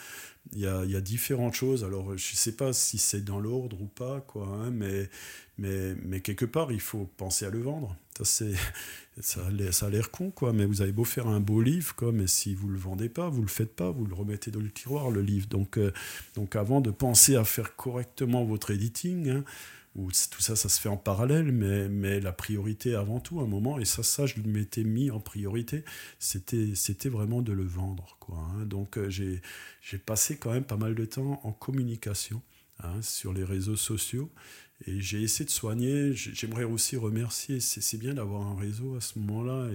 Il y a, y a, différentes choses. Alors, je ne sais pas si c'est dans l'ordre ou pas, quoi, hein, mais, mais, mais quelque part, il faut penser à le vendre. Ça, c'est, [LAUGHS] ça, a l'air con, quoi, mais vous avez beau faire un beau livre, quoi, mais si vous ne le vendez pas, vous ne le faites pas, vous le remettez dans le tiroir, le livre. Donc, euh, donc avant de penser à faire correctement votre editing, hein, tout ça, ça se fait en parallèle, mais, mais la priorité avant tout, à un moment, et ça, ça, je m'étais mis en priorité, c'était, vraiment de le vendre. Quoi, hein. Donc, euh, j'ai, passé quand même pas mal de temps en communication hein, sur les réseaux sociaux, et j'ai essayé de soigner. J'aimerais aussi remercier, c'est, bien d'avoir un réseau à ce moment-là,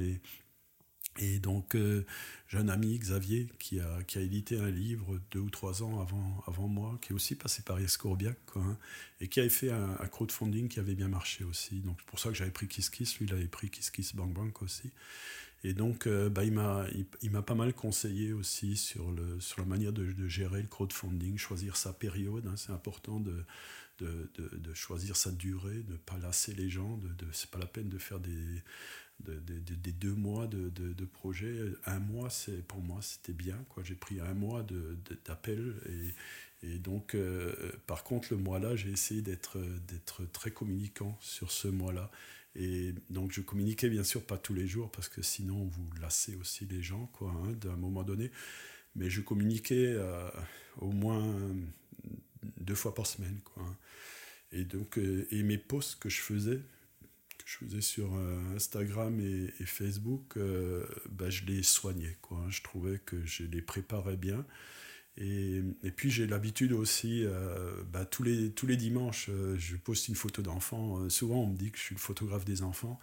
et donc, euh, j'ai un ami, Xavier, qui a, qui a édité un livre deux ou trois ans avant, avant moi, qui est aussi passé par Escourbiac, quoi, hein, et qui avait fait un, crowdfunding qui avait bien marché aussi. Donc, c'est pour ça que j'avais pris KissKiss, lui, il avait pris KissKiss Bank Bank aussi. Et donc, euh, bah, il m'a il, pas mal conseillé aussi sur, le, sur la manière de, de gérer le crowdfunding, choisir sa période. Hein, c'est important de, de, de, choisir sa durée, de ne pas lasser les gens. De, de, c'est pas la peine de faire des des deux mois de, projet. Un mois, c'est pour moi, c'était bien. Quoi. J'ai pris un mois d'appel et, et, donc, euh, par contre, le mois-là, j'ai essayé d'être très communicant sur ce mois-là. Et donc, je communiquais bien sûr pas tous les jours parce que sinon, vous lassez aussi les gens, quoi, hein, d'un moment donné. Mais je communiquais euh, au moins deux fois par semaine, quoi. Hein. Et donc, euh, et mes posts que je faisais, je faisais sur euh, Instagram et, Facebook, euh, bah, je les soignais. Quoi. Je trouvais que je les préparais bien. Et, et puis j'ai l'habitude aussi, euh, bah, tous, les, tous les dimanches, je poste une photo d'enfant. souvent on me dit que je suis le photographe des enfants.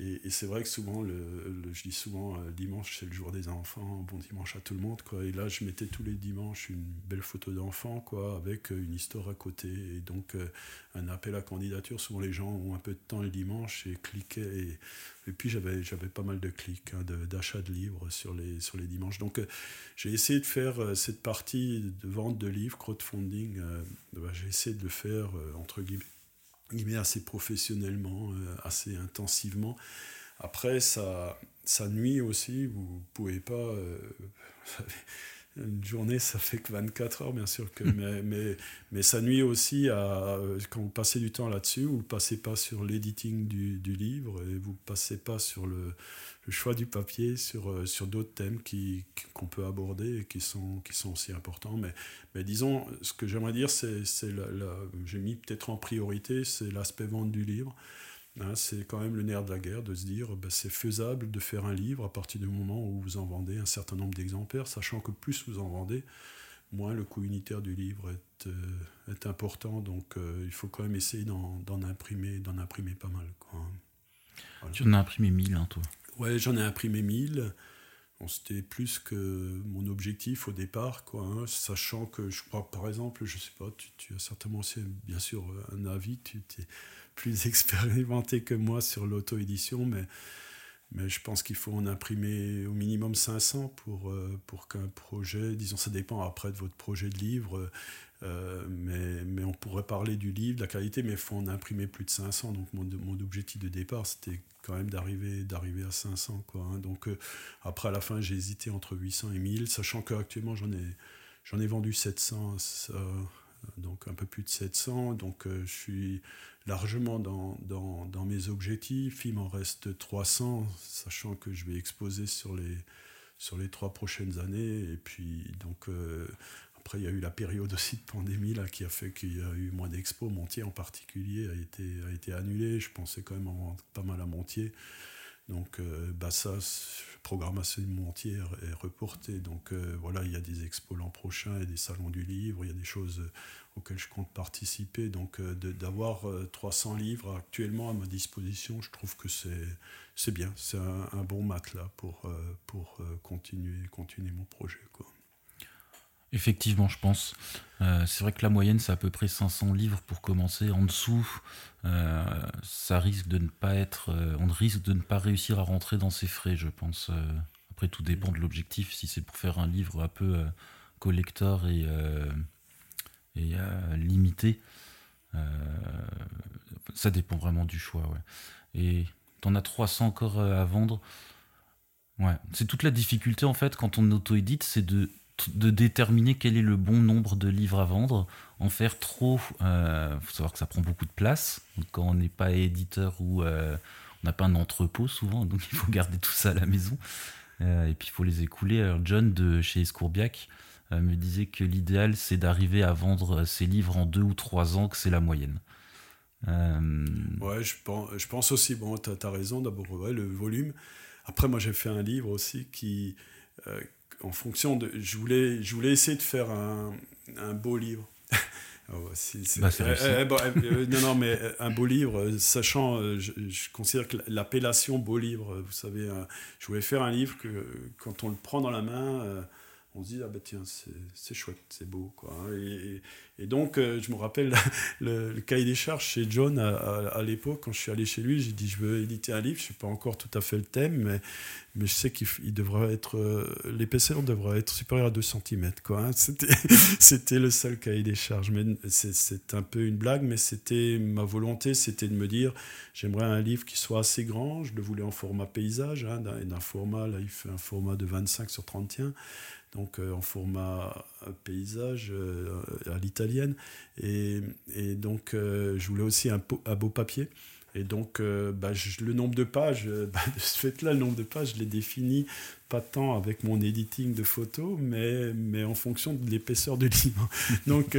Et, c'est vrai que souvent, le, je dis souvent, euh, dimanche, c'est le jour des enfants, bon dimanche à tout le monde, quoi. Et là, je mettais tous les dimanches une belle photo d'enfant, avec euh, une histoire à côté. Et donc, euh, un appel à candidature. Souvent, les gens ont un peu de temps le dimanche et cliquaient. Et, puis, j'avais, pas mal de clics, hein, d'achat de, livres sur les, sur les dimanches. Donc, j'ai essayé de faire cette partie de vente de livres, crowdfunding. Bah, j'ai essayé de le faire, entre guillemets met assez professionnellement, euh, assez intensivement. Après, ça, ça nuit aussi, vous pouvez pas... Euh, une journée, ça fait que 24 heures, bien sûr. Que, mais, mais, mais, ça nuit aussi à. Quand vous passez du temps là-dessus, vous ne passez pas sur l'editing du, du, livre et vous ne passez pas sur le, le, choix du papier, sur, euh, sur d'autres thèmes qui, qu'on peut aborder et qui sont, qui sont aussi importants. Mais, mais disons, ce que j'aimerais dire, c'est. c'est j'ai mis peut-être en priorité, c'est l'aspect vente du livre. Hein, c'est quand même le nerf de la guerre de se dire ben, c'est faisable de faire un livre à partir du moment où vous en vendez un certain nombre d'exemplaires, sachant que plus vous en vendez, moins le coût unitaire du livre est, euh, est important. Donc euh, il faut quand même essayer d'en, imprimer, d'en imprimer pas mal. Quoi. Tu en as imprimé 1000, hein, toi Ouais, j'en ai imprimé 1000. c'était plus que mon objectif au départ, quoi, hein, sachant que je crois, par exemple, je sais pas, tu, tu as certainement aussi, bien sûr, un avis, tu plus [LAUGHS] expérimenté que moi sur l'auto-édition, mais, mais je pense qu'il faut en imprimer au minimum 500 pour, euh, pour qu'un projet, disons, ça dépend après de votre projet de livre, euh, mais, mais on pourrait parler du livre, de la qualité, mais il faut en imprimer plus de 500. Donc mon, mon objectif de départ, c'était quand même d'arriver à 500. Quoi, hein. Donc euh, après, à la fin, j'ai hésité entre 800 et 1000, sachant qu'actuellement, j'en ai, ai vendu 700 donc un peu plus de 700. Donc je suis largement dans, dans, dans, mes objectifs. Il m'en reste 300, sachant que je vais exposer sur les, sur les trois prochaines années. Et puis, donc, euh, après, il y a eu la période aussi de pandémie là, qui a fait qu'il y a eu moins d'expos. Montier en particulier a été, a été annulé. Je pensais quand même en pas mal à Montier. Donc, euh, bah ça, programmation Montier est reportée. Donc, euh, voilà, il y a des expos l'an prochain, a des salons du livre, il y a des choses auquel je compte participer. Donc euh, d'avoir 300 euh, livres actuellement à ma disposition, je trouve que c'est bien. C'est un, bon matelas pour, euh, pour continuer, continuer mon projet. Quoi. Effectivement, je pense. c'est vrai que la moyenne, c'est à peu près 500 livres pour commencer. En dessous, ça risque de ne pas être. on risque de ne pas réussir à rentrer dans ses frais, je pense. après, tout dépend de l'objectif. Si c'est pour faire un livre un peu collector et et euh, limité. Euh, ça dépend vraiment du choix. Ouais. Et t'en as 300 encore euh, à vendre. C'est toute la difficulté en fait quand on auto-édite, c'est de, de déterminer quel est le bon nombre de livres à vendre. En faire trop, il faut savoir que ça prend beaucoup de place. quand on n'est pas éditeur ou on n'a pas un entrepôt souvent, donc il faut garder tout ça à la maison. et puis il faut les écouler. Alors John de chez Escourbiac, euh, me disait que l'idéal c'est d'arriver à vendre ses livres en deux ou trois ans, que c'est la moyenne. Euh... Ouais, je pense, aussi, bon, tu as, raison, d'abord, le volume. Après, moi, j'ai fait un livre aussi qui, euh, en fonction de. Je voulais, je voulais essayer de faire un, un beau livre. [LAUGHS] Oh, bah, euh, non, non, mais un beau livre, sachant, je, je considère que l'appellation beau livre, vous savez, je voulais faire un livre que quand on le prend dans la main, on se dit, ah ben tiens, c'est chouette, c'est beau. Quoi. Et, donc, euh, je me rappelle [LAUGHS] le, cahier des charges chez John à, l'époque, quand je suis allé chez lui, j'ai dit, je veux éditer un livre, je sais pas encore tout à fait le thème, mais, mais je sais qu'il devrait être, euh, l'épaisseur devrait être supérieure à 2 cm. Hein. [LAUGHS] C'était le seul cahier des charges. C'est un peu une blague, mais c'était ma volonté, c'était de me dire, j'aimerais un livre qui soit assez grand, je le voulais en format paysage, hein, d'un format, là il fait un format de 25 sur 31 donc euh, en format euh, paysage euh, à l'italienne. Et, et, donc je voulais aussi un, beau papier. Et donc, bah, le nombre de pages, [LAUGHS] bah, de ce fait-là, le nombre de pages, je l'ai défini pas tant avec mon editing de photos, mais, mais en fonction de l'épaisseur du [LAUGHS] livre. donc,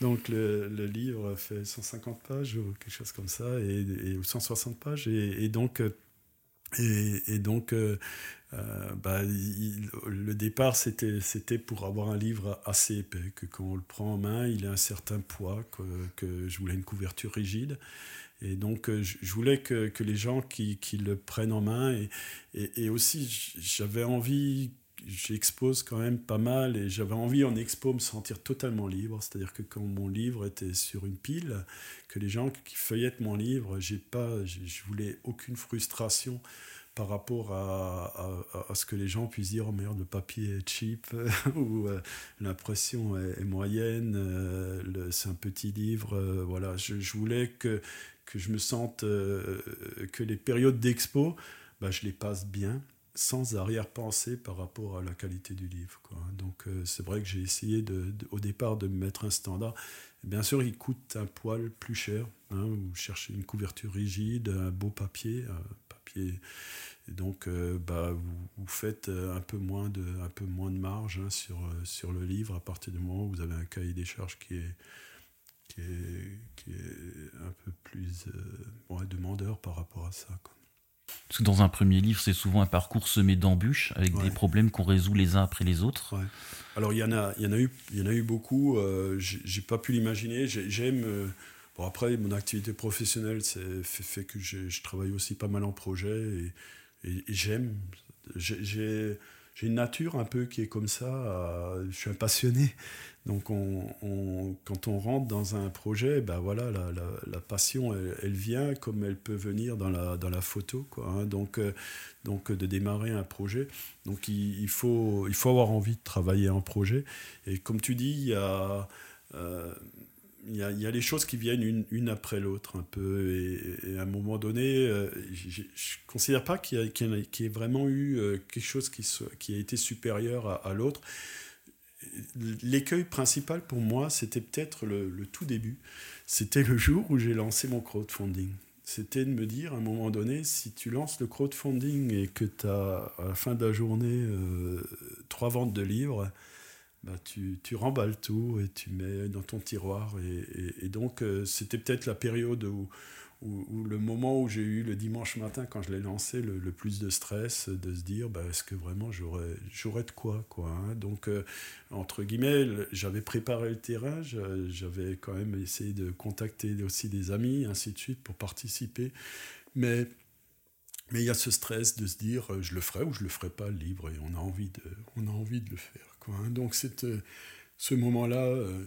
donc le, livre fait 150 pages ou quelque chose comme ça, et, et 160 pages. Et, donc, et, donc bah, le départ, c'était, pour avoir un livre assez épais, que quand on le prend en main, il a un certain poids, que, je voulais une couverture rigide. Et donc, euh, je, voulais que, les gens qui, le prennent en main, et aussi, j'avais envie, j'expose quand même pas mal, et j'avais envie en expo me sentir totalement libre, c'est-à-dire que quand mon livre était sur une pile, que les gens qui feuillettent mon livre, j'ai pas, je voulais aucune frustration par rapport à, à, ce que les gens puissent dire oh merde le papier est cheap [LAUGHS] ou euh, l'impression est, moyenne euh, c'est un petit livre euh, voilà je, je, voulais que, que je me sente que les périodes d'expo bah, je les passe bien sans arrière-pensée par rapport à la qualité du livre. Quoi. Donc euh, c'est vrai que j'ai essayé de, au départ de me mettre un standard. bien sûr, il coûte un poil plus cher. Hein, vous cherchez une couverture rigide, un beau papier, Et donc, euh, bah, vous, faites un peu moins de, un peu moins de marge hein, sur, sur le livre à partir du moment où vous avez un cahier des charges qui est, qui est, qui est un peu plus euh, demandeur par rapport à ça. Parce que dans un premier livre, c'est souvent un parcours semé d'embûches avec des problèmes qu'on résout les uns après les autres. Alors il y en a, il y en a eu, il y en a eu beaucoup. Euh, j'ai pas pu l'imaginer. J'aime. Bon après, mon activité professionnelle fait, fait, que je travaille aussi pas mal en projet et, j'aime. J'ai une nature un peu qui est comme ça. Je suis un passionné. Donc, on, quand on rentre dans un projet, ben voilà, la, la, passion, elle, vient comme elle peut venir dans la, dans la photo. Quoi, hein. donc, euh, donc, de démarrer un projet. Donc, il, faut, il faut avoir envie de travailler en projet. Et comme tu dis, il y a. Euh, il y, a, les choses qui viennent une, après l'autre un peu. Et, à un moment donné euh, je ne considère pas qu'il y, ait vraiment eu euh, quelque chose qui, a été supérieur à, l'autre. L'écueil principal pour moi c'était peut-être le, le, tout début. C'était le jour où j'ai lancé mon crowdfunding. C'était de me dire à un moment donné si tu lances le crowdfunding et que tu as à la fin de la journée euh, trois ventes de livres bah, tu, tu, remballes tout et tu mets dans ton tiroir. Et, et, donc, euh, c'était peut-être la période où, où, le moment où j'ai eu le dimanche matin, quand je l'ai lancé, le, plus de stress, de se dire, bah, est-ce que vraiment j'aurais, j'aurais de quoi, quoi hein. Donc, euh, entre guillemets, j'avais préparé le terrain, j'avais quand même essayé de contacter aussi des amis, ainsi de suite, pour participer. Mais mais il y a ce stress de se dire, euh, je le ferai ou je le ferai pas, le livre, et on a envie de, on a envie de le faire. Hein. Donc euh, ce moment-là, euh,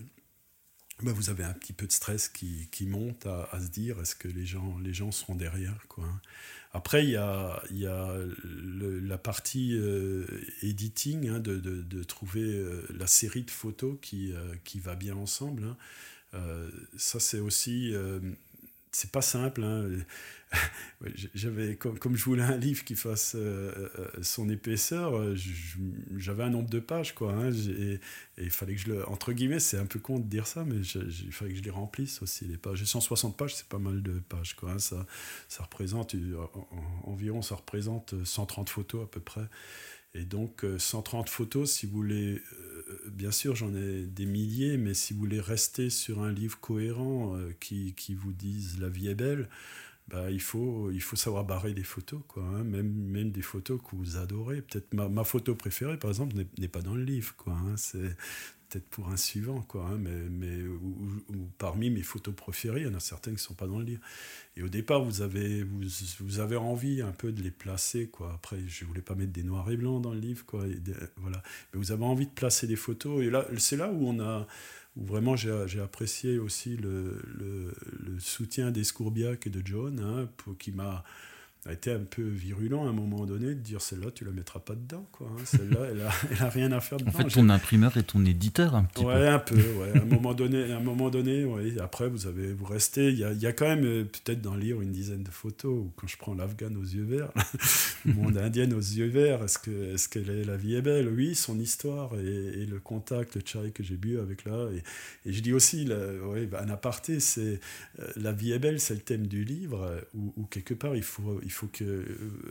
bah, vous avez un petit peu de stress qui, monte à, se dire est-ce que les gens, les gens seront derrière. Hein. Après, il y a, la partie euh, editing, hein, de, trouver la série de photos qui, va bien ensemble. ça, c'est aussi c'est pas simple. [LAUGHS] J'avais, comme, je voulais un livre qui fasse euh, euh, son épaisseur, euh, j'avais un nombre de pages, quoi. Hein. et, il fallait que je le. Entre guillemets, c'est un peu con de dire ça, mais il fallait que je les remplisse aussi, les pages. J'ai 160 pages, c'est pas mal de pages, quoi. Hein. Ça, représente, environ, ça représente 130 photos à peu près. Et donc, 130 photos, si vous voulez bien sûr, j'en ai des milliers, mais si vous voulez rester sur un livre cohérent qui, vous dise la vie est belle, bah, il, faut, il faut savoir barrer des photos, quoi, hein. même, même des photos que vous adorez. Peut-être ma, ma, photo préférée, par exemple, n'est pas dans le livre. Quoi, hein. C'est peut-être pour un suivant, quoi, hein, mais, mais parmi mes photos préférées, il y en a certaines qui ne sont pas dans le livre. Et au départ, vous avez, vous, vous, avez envie un peu de les placer, quoi. Après, je ne voulais pas mettre des noirs et blancs dans le livre, quoi. voilà. Mais vous avez envie de placer des photos. Et là, c'est là où on a, où vraiment j'ai apprécié aussi le, soutien d'Escourbiac et de John, hein, pour, qui m'a a été un peu virulent à un moment donné de dire celle-là tu la mettras pas dedans quoi hein. celle-là elle a, elle a, rien à faire dedans. En fait ton imprimeur est ton éditeur un petit ouais, peu. un peu ouais. à un moment donné à un moment donné ouais. après vous avez vous restez il y a, y a, quand même euh, peut-être dans le livre une dizaine de photos où quand je prends l'afghan aux yeux verts le [LAUGHS] monde indien aux yeux verts est-ce que est-ce que la vie est belle? Oui son histoire et, le contact le chai que j'ai bu avec là et, et je dis aussi ouais, bah, un aparté c'est euh, la vie est belle c'est le thème du livre où, où quelque part il faut, il faut que euh,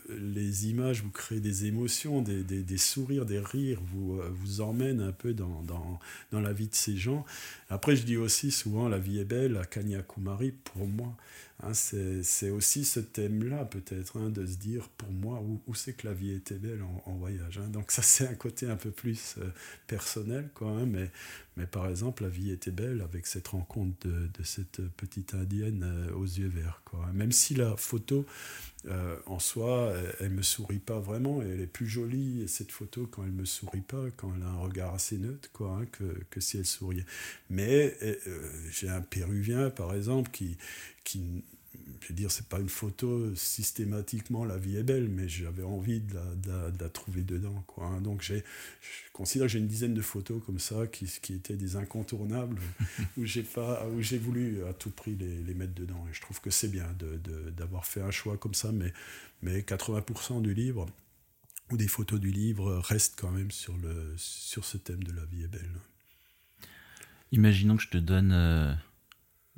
les images vous créent des émotions, des, des, sourires, des rires, vous, euh, vous emmènent un peu dans, dans, dans, la vie de ces gens. Après, je dis aussi souvent, la vie est belle à Kanyakumari, pour moi. Hein, c'est aussi ce thème-là, peut-être, hein, de se dire, pour moi, où, où c'est que la vie était belle en, voyage. Hein. Donc ça, c'est un côté un peu plus euh, personnel, quoi. Hein, mais, mais par exemple, la vie était belle avec cette rencontre de, de cette petite indienne aux yeux verts, quoi. Même si la photo euh, en soi, elle, ne me sourit pas vraiment. Elle est plus jolie, cette photo, quand elle me sourit pas, quand elle a un regard assez neutre, quoi, hein, que, que, si elle souriait. Mais euh, j'ai un Péruvien, par exemple, qui, qui je veux dire, c'est pas une photo systématiquement la vie est belle, mais j'avais envie de la, de, la, trouver dedans. Quoi, hein. Donc j'ai, je considère que j'ai une dizaine de photos comme ça qui, qui étaient des incontournables, [LAUGHS] où j'ai pas, où j'ai voulu à tout prix les, les, mettre dedans. Et je trouve que c'est bien de, d'avoir fait un choix comme ça, mais, mais 80% du livre, ou des photos du livre restent quand même sur, le, sur ce thème de la vie est belle. Imaginons que je te donne euh,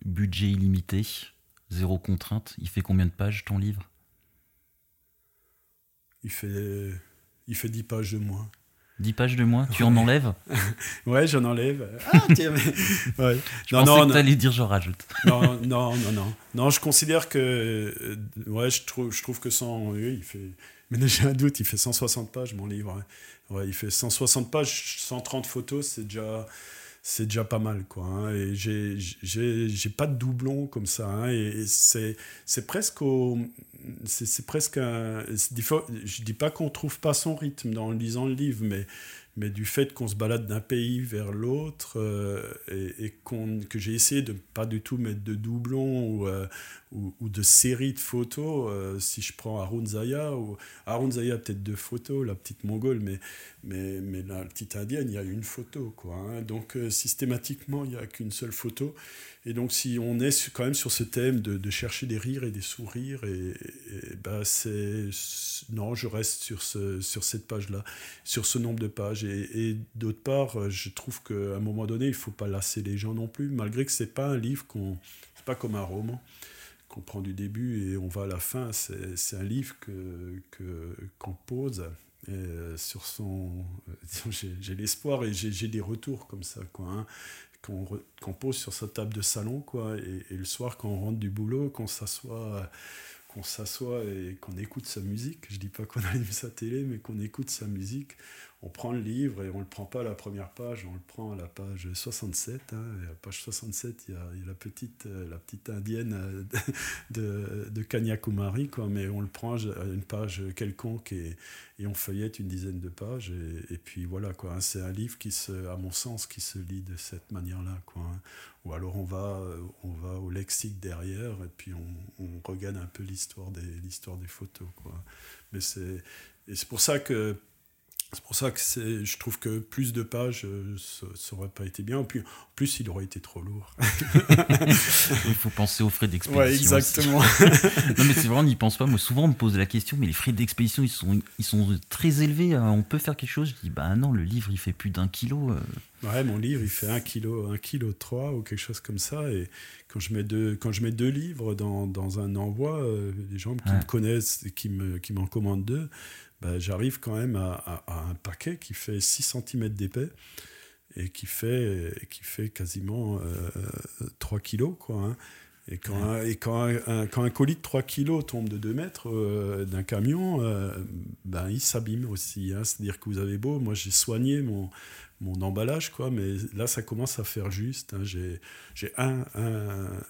budget illimité, zéro contrainte. Il fait combien de pages ton livre? Il fait, il fait 10 pages de moins. 10 pages de moins? Tu en enlèves? [LAUGHS] Ouais, j'en enlève. Ah, [LAUGHS] tiens, mais... ouais. Je non, pensais que tu dire j'en rajoute. non, non, non, non. Non, je considère que. Euh, ouais, je trouve, je trouve que sans. Oui, il fait. Mais j'ai un doute, il fait 160 pages, mon livre. Ouais, il fait 160 pages, 130 photos, c'est déjà c'est déjà pas mal quoi hein. et j'ai pas de doublon comme ça hein. et, c'est c'est presque au c'est presque un je dis pas qu'on trouve pas son rythme dans lisant le livre mais mais du fait qu'on se balade d'un pays vers l'autre euh, et, que j'ai essayé de pas du tout mettre de doublons ou, ou, de séries de photos. Euh, si je prends Arun Zaya, ou Arun Zaya peut-être deux photos, la petite mongole, mais, mais, mais la petite indienne, il y a une photo. Quoi, hein. Donc systématiquement, il n'y a qu'une seule photo. Et donc, si on est quand même sur ce thème de, chercher des rires et des sourires, et, bah c'est. Non, je reste sur, ce, sur cette page-là, sur ce nombre de pages. Et, d'autre part, je trouve qu'à un moment donné, il ne faut pas lasser les gens non plus, malgré que ce n'est pas un livre qu'on. C'est pas comme un roman qu'on prend du début et on va à la fin. C'est un livre que qu'on pose. sur son [LAUGHS] j'ai l'espoir et j'ai des retours comme ça quoi hein qu'on pose sur sa table de salon, quoi, et, le soir, quand on rentre du boulot, qu'on s'assoit qu'on s'assoit et qu'on écoute sa musique. Je dis pas qu'on [LAUGHS] allume sa télé, mais qu'on écoute sa musique on prend le livre et on ne le prend pas à la première page, on le prend à la page 67. Hein, et à page 67, il y a, la, petite, euh, la petite indienne euh, [LAUGHS] de, de Kanyakumari, quoi, mais on le prend à une page quelconque et, et on feuillette une dizaine de pages. Et, puis voilà, quoi, hein, c'est un livre qui, se, à mon sens, qui se lit de cette manière-là. Quoi, hein. Ou alors on va, on va au lexique derrière et puis on, on regarde un peu l'histoire des, l'histoire des photos. Quoi. Mais c'est, et c'est pour ça que c'est pour ça que je trouve que plus de pages, euh, ça n'aurait pas été bien. En plus, en plus, il aurait été trop lourd. [LAUGHS] il faut penser aux frais d'expédition. Ouais, exactement. [LAUGHS] non, mais c'est vrai, on n'y pense pas. Moi, souvent, on me pose la question, mais les frais d'expédition, ils sont, ils sont très élevés. Hein. On peut faire quelque chose? Je dis, bah non, le livre, il fait plus d'un kilo. Euh. Ouais, mon livre, il fait un kilo, un kilo trois ou quelque chose comme ça. Et quand je mets deux, quand je mets deux livres dans, dans un envoi, euh, les gens qui me connaissent et qui m'en qui commandent deux, bah, j'arrive quand même à, un paquet qui fait 6 cm d'épais et qui fait, qui fait quasiment 3 euh, kilos. Quoi, hein. Et quand, un, et quand, un, quand un colis de 3 kilos tombe de 2 mètres euh, d'un camion, euh, ben, il s'abîme aussi. Hein. C'est-à-dire que vous avez beau, moi j'ai soigné mon, mon emballage, quoi. Mais là, ça commence à faire juste. Hein. J'ai, j'ai, un,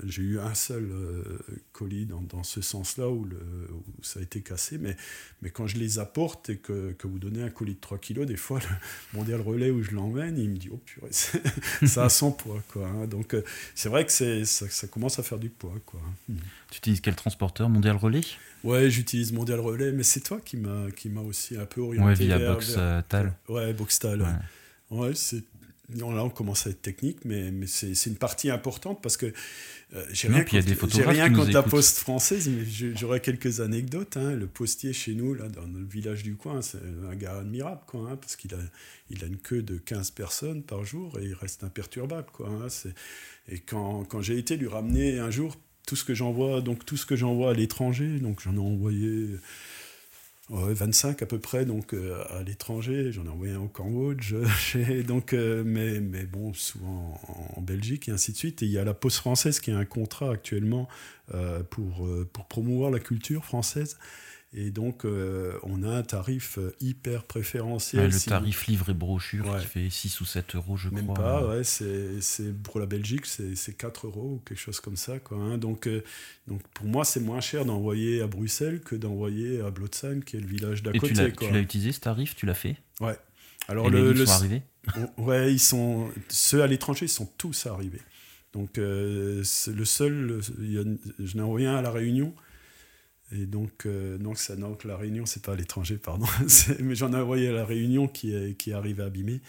j'ai eu un seul euh, colis dans, dans ce sens-là où, le, où ça a été cassé. Mais, mais quand je les apporte et que, que vous donnez un colis de 3 kilos, des fois, le [LAUGHS] mondial relais où je l'emmène, il me dit Oh purée, [LAUGHS] ça a son poids, quoi. Hein. Donc, euh, c'est vrai que c'est, ça, ça, commence à faire du poids, quoi. Hein. Tu utilises quel transporteur Mondial Relais? Ouais, j'utilise Mondial Relais, mais c'est toi qui m'a qui m'a aussi un peu orienté. Ouais, via. Ouais. Ouais. Ouais, c'est là, on commence à être technique, mais, mais c'est une partie importante parce que euh, j'ai rien, contre, rien contre la poste française, mais j'aurais quelques anecdotes. Hein. Le postier chez nous, là, dans le village du coin, c'est un gars admirable, quoi, hein, parce qu'il a, il a une queue de 15 personnes par jour et il reste imperturbable. Quoi, hein. Et quand, quand j'ai été lui ramener un jour tout ce que j'envoie, donc tout ce que j'envoie à l'étranger, donc j'en ai envoyé 25 à peu près, donc euh, à l'étranger. J'en ai envoyé un au Cambodge, [LAUGHS] donc, euh, mais, mais bon, souvent en, Belgique et ainsi de suite. Et il y a la Poste française qui a un contrat actuellement euh, pour, pour promouvoir la culture française. Et donc, euh, on a un tarif euh, hyper préférentiel. le tarif livre et brochure qui fait 6 ou 7 euros, je crois. Même pas, ouais, c'est, pour la Belgique, c'est 4 euros ou quelque chose comme ça. Quoi, hein. donc, euh, donc, pour moi, c'est moins cher d'envoyer à Bruxelles que d'envoyer à Blotzheim, qui est le village d'à côté. Tu l'as, utilisé ce tarif Tu l'as fait? Ouais. Alors, et le, les sont arrivés? Ouais, ils sont, ceux à l'étranger, ils sont tous arrivés. Donc, c'est le seul, je envoyé un à La Réunion et donc, euh, donc, ça, donc la Réunion, c'est pas à l'étranger, pardon, [LAUGHS] mais j'en ai envoyé à la Réunion qui est, qui est arrivé abîmé.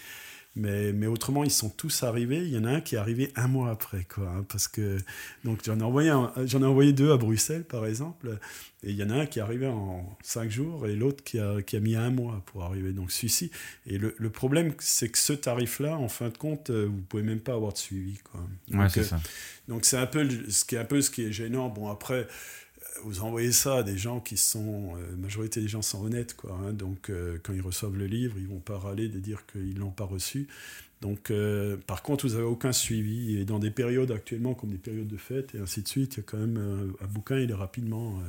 Mais, mais autrement, ils sont tous arrivés. Il y en a un qui est arrivé un mois après, quoi. Hein, parce que donc j'en ai envoyé j'en ai envoyé deux à Bruxelles, par exemple. Et il y en a un qui est arrivé en cinq jours et l'autre qui a, qui a mis un mois pour arriver. Donc celui-ci. Et le, le problème, c'est que ce tarif-là, en fin de compte, euh, vous pouvez même pas avoir de suivi, quoi. Donc, ouais, c'est ça. Donc c'est un peu ce qui est un peu ce qui est gênant. Bon après vous envoyez ça à des gens qui sont, la euh, majorité des gens sont honnêtes, quoi. Hein. donc, euh, quand ils reçoivent le livre, ils vont pas râler de dire qu'ils l'ont pas reçu. Donc, euh, par contre, vous avez aucun suivi. Et dans des périodes actuellement, comme des périodes de fête et ainsi de suite, il y a quand même un bouquin, il est rapidement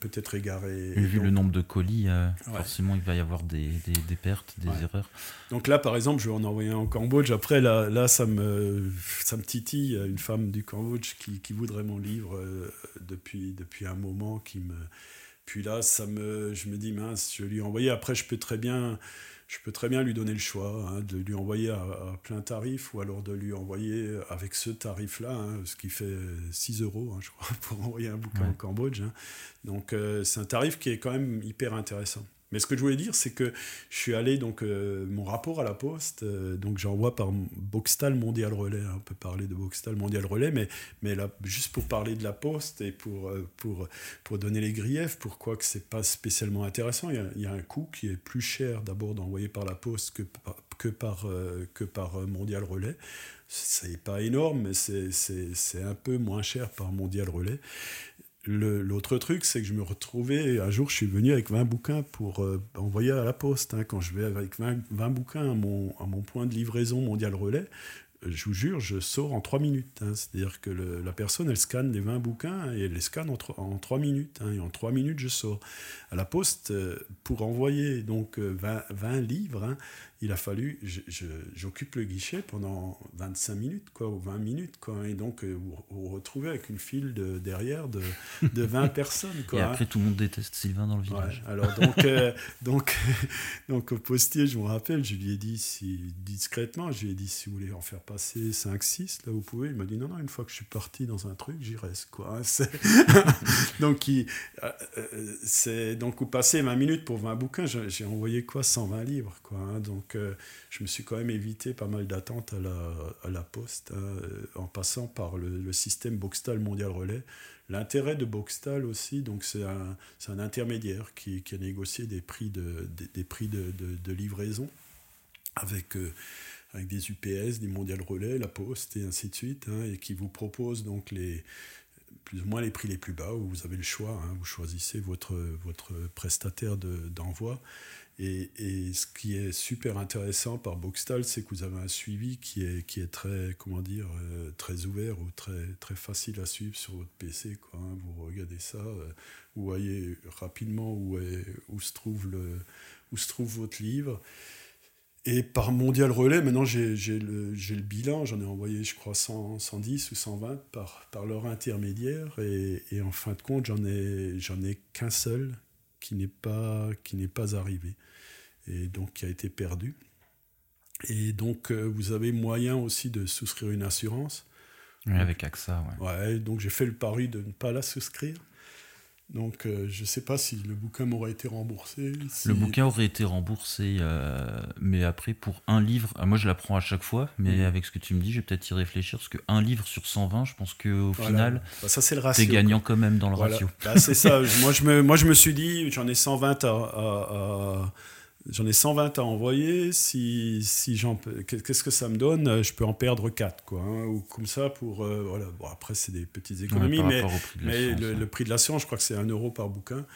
peut-être égaré. Et vu le nombre de colis, euh, forcément, il va y avoir des, des, pertes, des erreurs. Donc là, par exemple, je vais en envoyer un au Cambodge. Après, là, là ça, me, ça me titille. Une femme du Cambodge qui, qui voudrait mon livre euh, depuis, depuis un moment. Qui me... Puis là, ça me, je me dis, mince, je vais lui envoyer. Après, je peux très bien je peux très bien lui donner le choix hein, de lui envoyer à, plein tarif ou alors de lui envoyer avec ce tarif-là, hein, ce qui fait 6 euros, hein, je crois, [LAUGHS] pour envoyer un bouquin au Cambodge. Donc euh, c'est un tarif qui est quand même hyper intéressant. Mais ce que je voulais dire, c'est que je suis allé, donc, euh, mon rapport à la Poste, euh, donc j'envoie par Boxtal Mondial Relais. Hein, on peut parler de Boxtal Mondial Relais, mais, mais là, juste pour parler de la Poste et pour, euh, pour, pour donner les griefs, pourquoi que c'est pas spécialement intéressant, il y, a, un coût qui est plus cher d'abord d'envoyer par la Poste que, que par, que par Mondial Relais. C'est pas énorme, mais c'est un peu moins cher par Mondial Relais. L'autre truc, c'est que je me retrouvais, un jour, je suis venu avec 20 bouquins pour euh, envoyer à la poste. Hein. quand je vais avec 20, 20 bouquins à mon, à mon, point de livraison mondial relais, je vous jure, je sors en 3 minutes. Hein. C'est-à-dire que la personne, elle scanne les 20 bouquins et elle les scanne en, 3, en 3 minutes. Hein. et en 3 minutes, je sors. À la poste, euh, pour envoyer donc 20, euh, 20 livres, hein, il a fallu, j'occupe le guichet pendant 25 minutes, quoi, ou 20 minutes, quoi, et donc euh, vous vous retrouvez avec une file de, derrière de, de 20 [LAUGHS] personnes. Quoi, et après, tout le monde déteste Sylvain dans le village. alors donc, [LAUGHS] donc, donc au postier, je me rappelle, je lui ai dit si, discrètement, je lui ai dit si vous voulez en faire passer 5, 6, là vous pouvez. Il m'a dit non, non, une fois que je suis parti dans un truc, j'y reste, quoi. [LAUGHS] donc, il, c'est donc, vous passez 20 minutes pour 20 bouquins, j'ai envoyé quoi 120 livres, quoi. Hein. donc, euh, je me suis quand même évité pas mal d'attentes à la, à la poste, hein, euh, en passant par le, système Boxtal Mondial Relais. L'intérêt de Boxtal aussi, donc c'est un, un, intermédiaire qui, qui, a négocié des prix de, des, prix de, de, livraison avec, euh, avec des UPS, des Mondial Relais, la Poste et ainsi de suite, hein, et qui vous propose donc les plus ou moins les prix les plus bas, où vous avez le choix, hein, vous choisissez votre, votre prestataire d'envoi. Et, ce qui est super intéressant par Boxtal, c'est que vous avez un suivi qui est, qui est très, comment dire, euh, très ouvert ou très, très facile à suivre sur votre PC. Hein. Vous regardez ça, euh, vous voyez rapidement où, où, se trouve le, où se trouve votre livre. Et par mondial relais, maintenant j'ai le, le, bilan, j'en ai envoyé je crois 100, 110 ou 120 par, par leur intermédiaire, et, et en fin de compte j'en ai, ai qu'un seul qui n'est pas, pas arrivé, et donc qui a été perdu. Et donc euh, vous avez moyen aussi de souscrire une assurance. Oui, avec AXA, ouais. Ouais, donc j'ai fait le pari de ne pas la souscrire. Donc euh, je ne sais pas si le bouquin m'aurait été remboursé. Le bouquin aurait été remboursé, euh, mais après pour un livre, ah, moi je la prends à chaque fois, mais avec ce que tu me dis, je vais peut-être y réfléchir, parce qu'un livre sur 120, je pense qu'au final, bah, ça c'est le ratio. T'es gagnant quand même dans le ratio. Bah, c'est ça, moi je, me, moi je me suis dit, j'en ai 120 à J'en ai 120 à envoyer. Si, si j'en qu'est-ce que ça me donne? Je peux en perdre 4, quoi. Hein, ou comme ça pour. Euh, voilà. Bon, après, c'est des petites économies, mais, mais le, prix de l'assurance, je crois que c'est 1 euro par bouquin.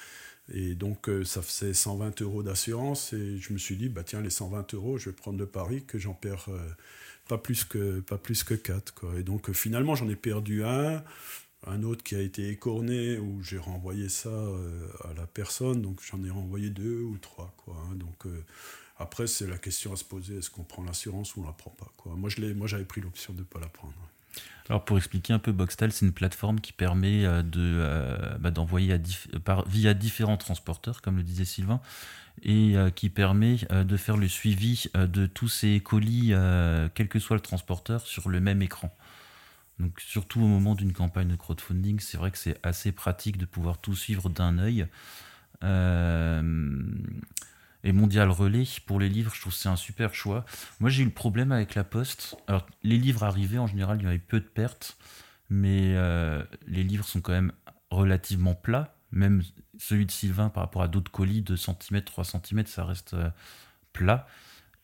Et donc, euh, ça faisait 120 euros d'assurance. Et je me suis dit, bah, tiens, les 120 euros, je vais prendre le pari que j'en perds euh, pas, plus que, pas plus que 4. Quoi. Et donc, finalement, j'en ai perdu un un autre qui a été écorné où j'ai renvoyé ça euh, à la personne, donc j'en ai renvoyé deux ou trois. Quoi, hein. donc euh, après, c'est la question à se poser est-ce qu'on prend l'assurance ou on la prend pas quoi. Moi, je moi, j'avais pris l'option de ne pas la prendre. Alors pour expliquer un peu, Boxtal, c'est une plateforme qui permet euh, de bah, d'envoyer via différents transporteurs, comme le disait Sylvain, et qui permet de faire le suivi de tous ces colis, quel que soit le transporteur, sur le même écran. Donc surtout au moment d'une campagne de crowdfunding, c'est vrai que c'est assez pratique de pouvoir tout suivre d'un œil. Euh, Et Mondial Relais, pour les livres, je trouve que c'est un super choix. Moi, j'ai eu le problème avec la poste. Alors, les livres arrivés, en général, il y avait peu de pertes, mais euh, les livres sont quand même relativement plats. Même celui de Sylvain, par rapport à d'autres colis, 2 cm, 3 cm, ça reste euh, plat.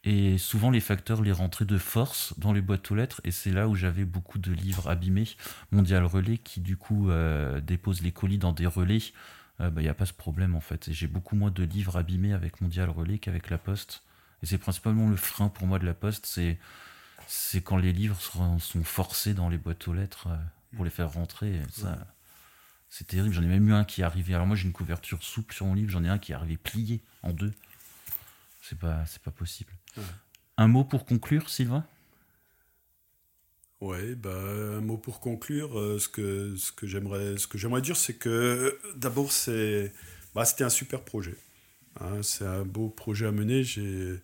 Et souvent, les facteurs les rentraient de force dans les boîtes aux lettres. Et c'est là où j'avais beaucoup de livres abîmés. Mondial Relais, qui du coup euh, dépose les colis dans des relais il euh, n'y bah, a pas ce problème en fait. Et j'ai beaucoup moins de livres abîmés avec Mondial Relais qu'avec La Poste. Et c'est principalement le frein pour moi de La Poste, c'est, c'est quand les livres sont, forcés dans les boîtes aux lettres euh, pour les faire rentrer. ça, c'est terrible. J'en ai même eu un qui est arrivé. Alors moi j'ai une couverture souple sur mon livre, j'en ai un qui est arrivé plié en deux. C'est pas, c'est pas possible. Un mot pour conclure, Sylvain? Oui, bah, un mot pour conclure. Euh, ce que, ce que j'aimerais, ce dire, c'est que d'abord, c'est, bah, c'était un super projet. Hein. c'est un beau projet à mener. Euh,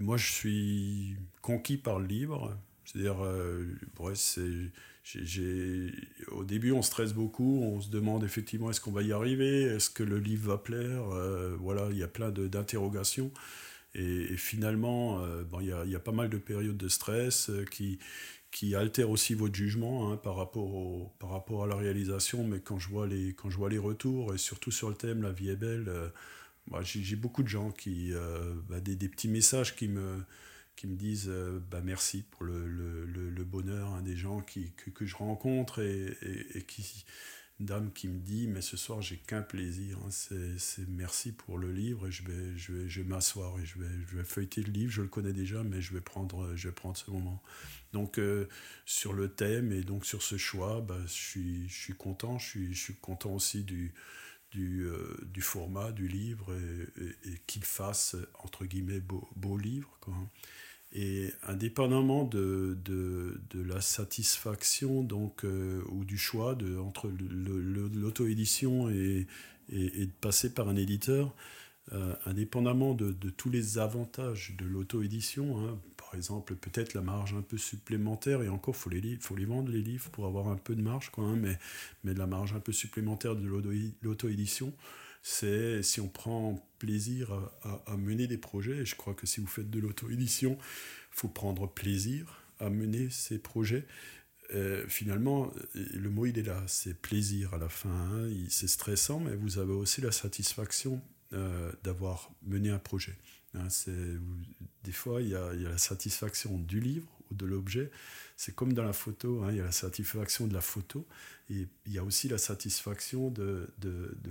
moi, je suis conquis par le livre. C'est-à-dire, euh, c'est, j'ai, au début, on stresse beaucoup. On se demande effectivement est-ce qu'on va y arriver Est-ce que le livre va plaire Voilà, il y a plein d'interrogations. Et, finalement, euh, il y, a, pas mal de périodes de stress euh, qui, qui altèrent aussi votre jugement hein, par, rapport au, par rapport à la réalisation. Mais quand je, vois les, quand je vois les retours, et surtout sur le thème La vie est belle, euh, bah, j'ai beaucoup de gens qui. Bah, des, des, petits messages qui me, qui me disent bah, merci pour le, le, le, bonheur hein, des gens qui, que, que, je rencontre et, et, qui dame qui me dit mais ce soir j'ai qu'un plaisir hein. c'est merci pour le livre et je vais je vais je vais m'asseoir et je vais je vais feuilleter le livre je le connais déjà mais je vais prendre je vais prendre ce moment donc euh, sur le thème et donc sur ce choix bah, je suis je suis content je suis je suis content aussi du du, euh, du format du livre et, qu'il fasse entre guillemets beau, livre quoi. Et indépendamment de, de, la satisfaction donc, euh, ou du choix de, entre l'auto-édition et, et, de passer par un éditeur, euh, indépendamment de, de, tous les avantages de l'auto-édition, hein, par exemple peut-être la marge un peu supplémentaire, et encore faut les, faut les vendre les livres pour avoir un peu de marge, quoi, hein, mais, mais la marge un peu supplémentaire de l'auto-édition, c'est si on prend plaisir à, mener des projets, et je crois que si vous faites de l'auto-édition, faut prendre plaisir à mener ces projets. Euh, finalement, le mot il est là, c'est plaisir à la fin. Hein. C'est stressant, mais vous avez aussi la satisfaction euh, d'avoir mené un projet. Hein. des fois, il y, a, la satisfaction du livre ou de l'objet. C'est comme dans la photo, hein. il y a la satisfaction de la photo, et il y a aussi la satisfaction de,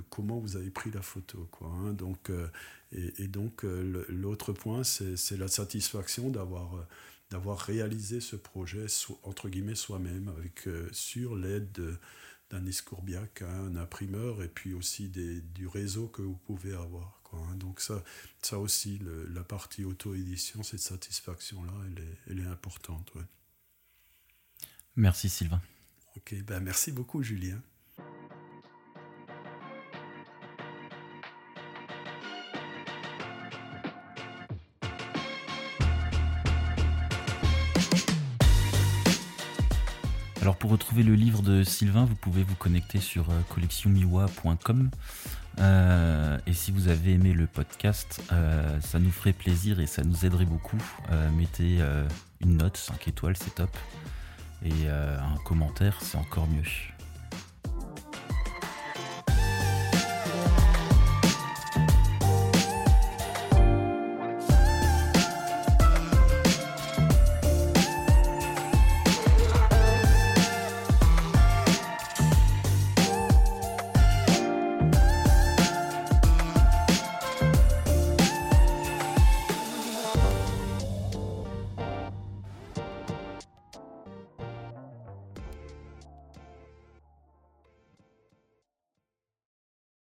comment vous avez pris la photo. Hein. donc, euh, et, donc, euh, l'autre point, c'est la satisfaction d'avoir euh, réalisé ce projet, entre guillemets, soi-même, avec sur l'aide d'un escourbiac, un imprimeur, et puis aussi du réseau que vous pouvez avoir. Quoi, hein. Donc ça, ça aussi, le, la partie auto-édition, cette satisfaction-là, elle est, elle est importante. Ouais. Merci Sylvain. Ok, ben merci beaucoup Julien. Pour retrouver le livre de Sylvain, vous pouvez vous connecter sur euh, collectionmiwa.com. Euh, et si vous avez aimé le podcast, euh, ça nous ferait plaisir et ça nous aiderait beaucoup. mettez une note, 5 étoiles, c'est top et un commentaire, c'est encore mieux.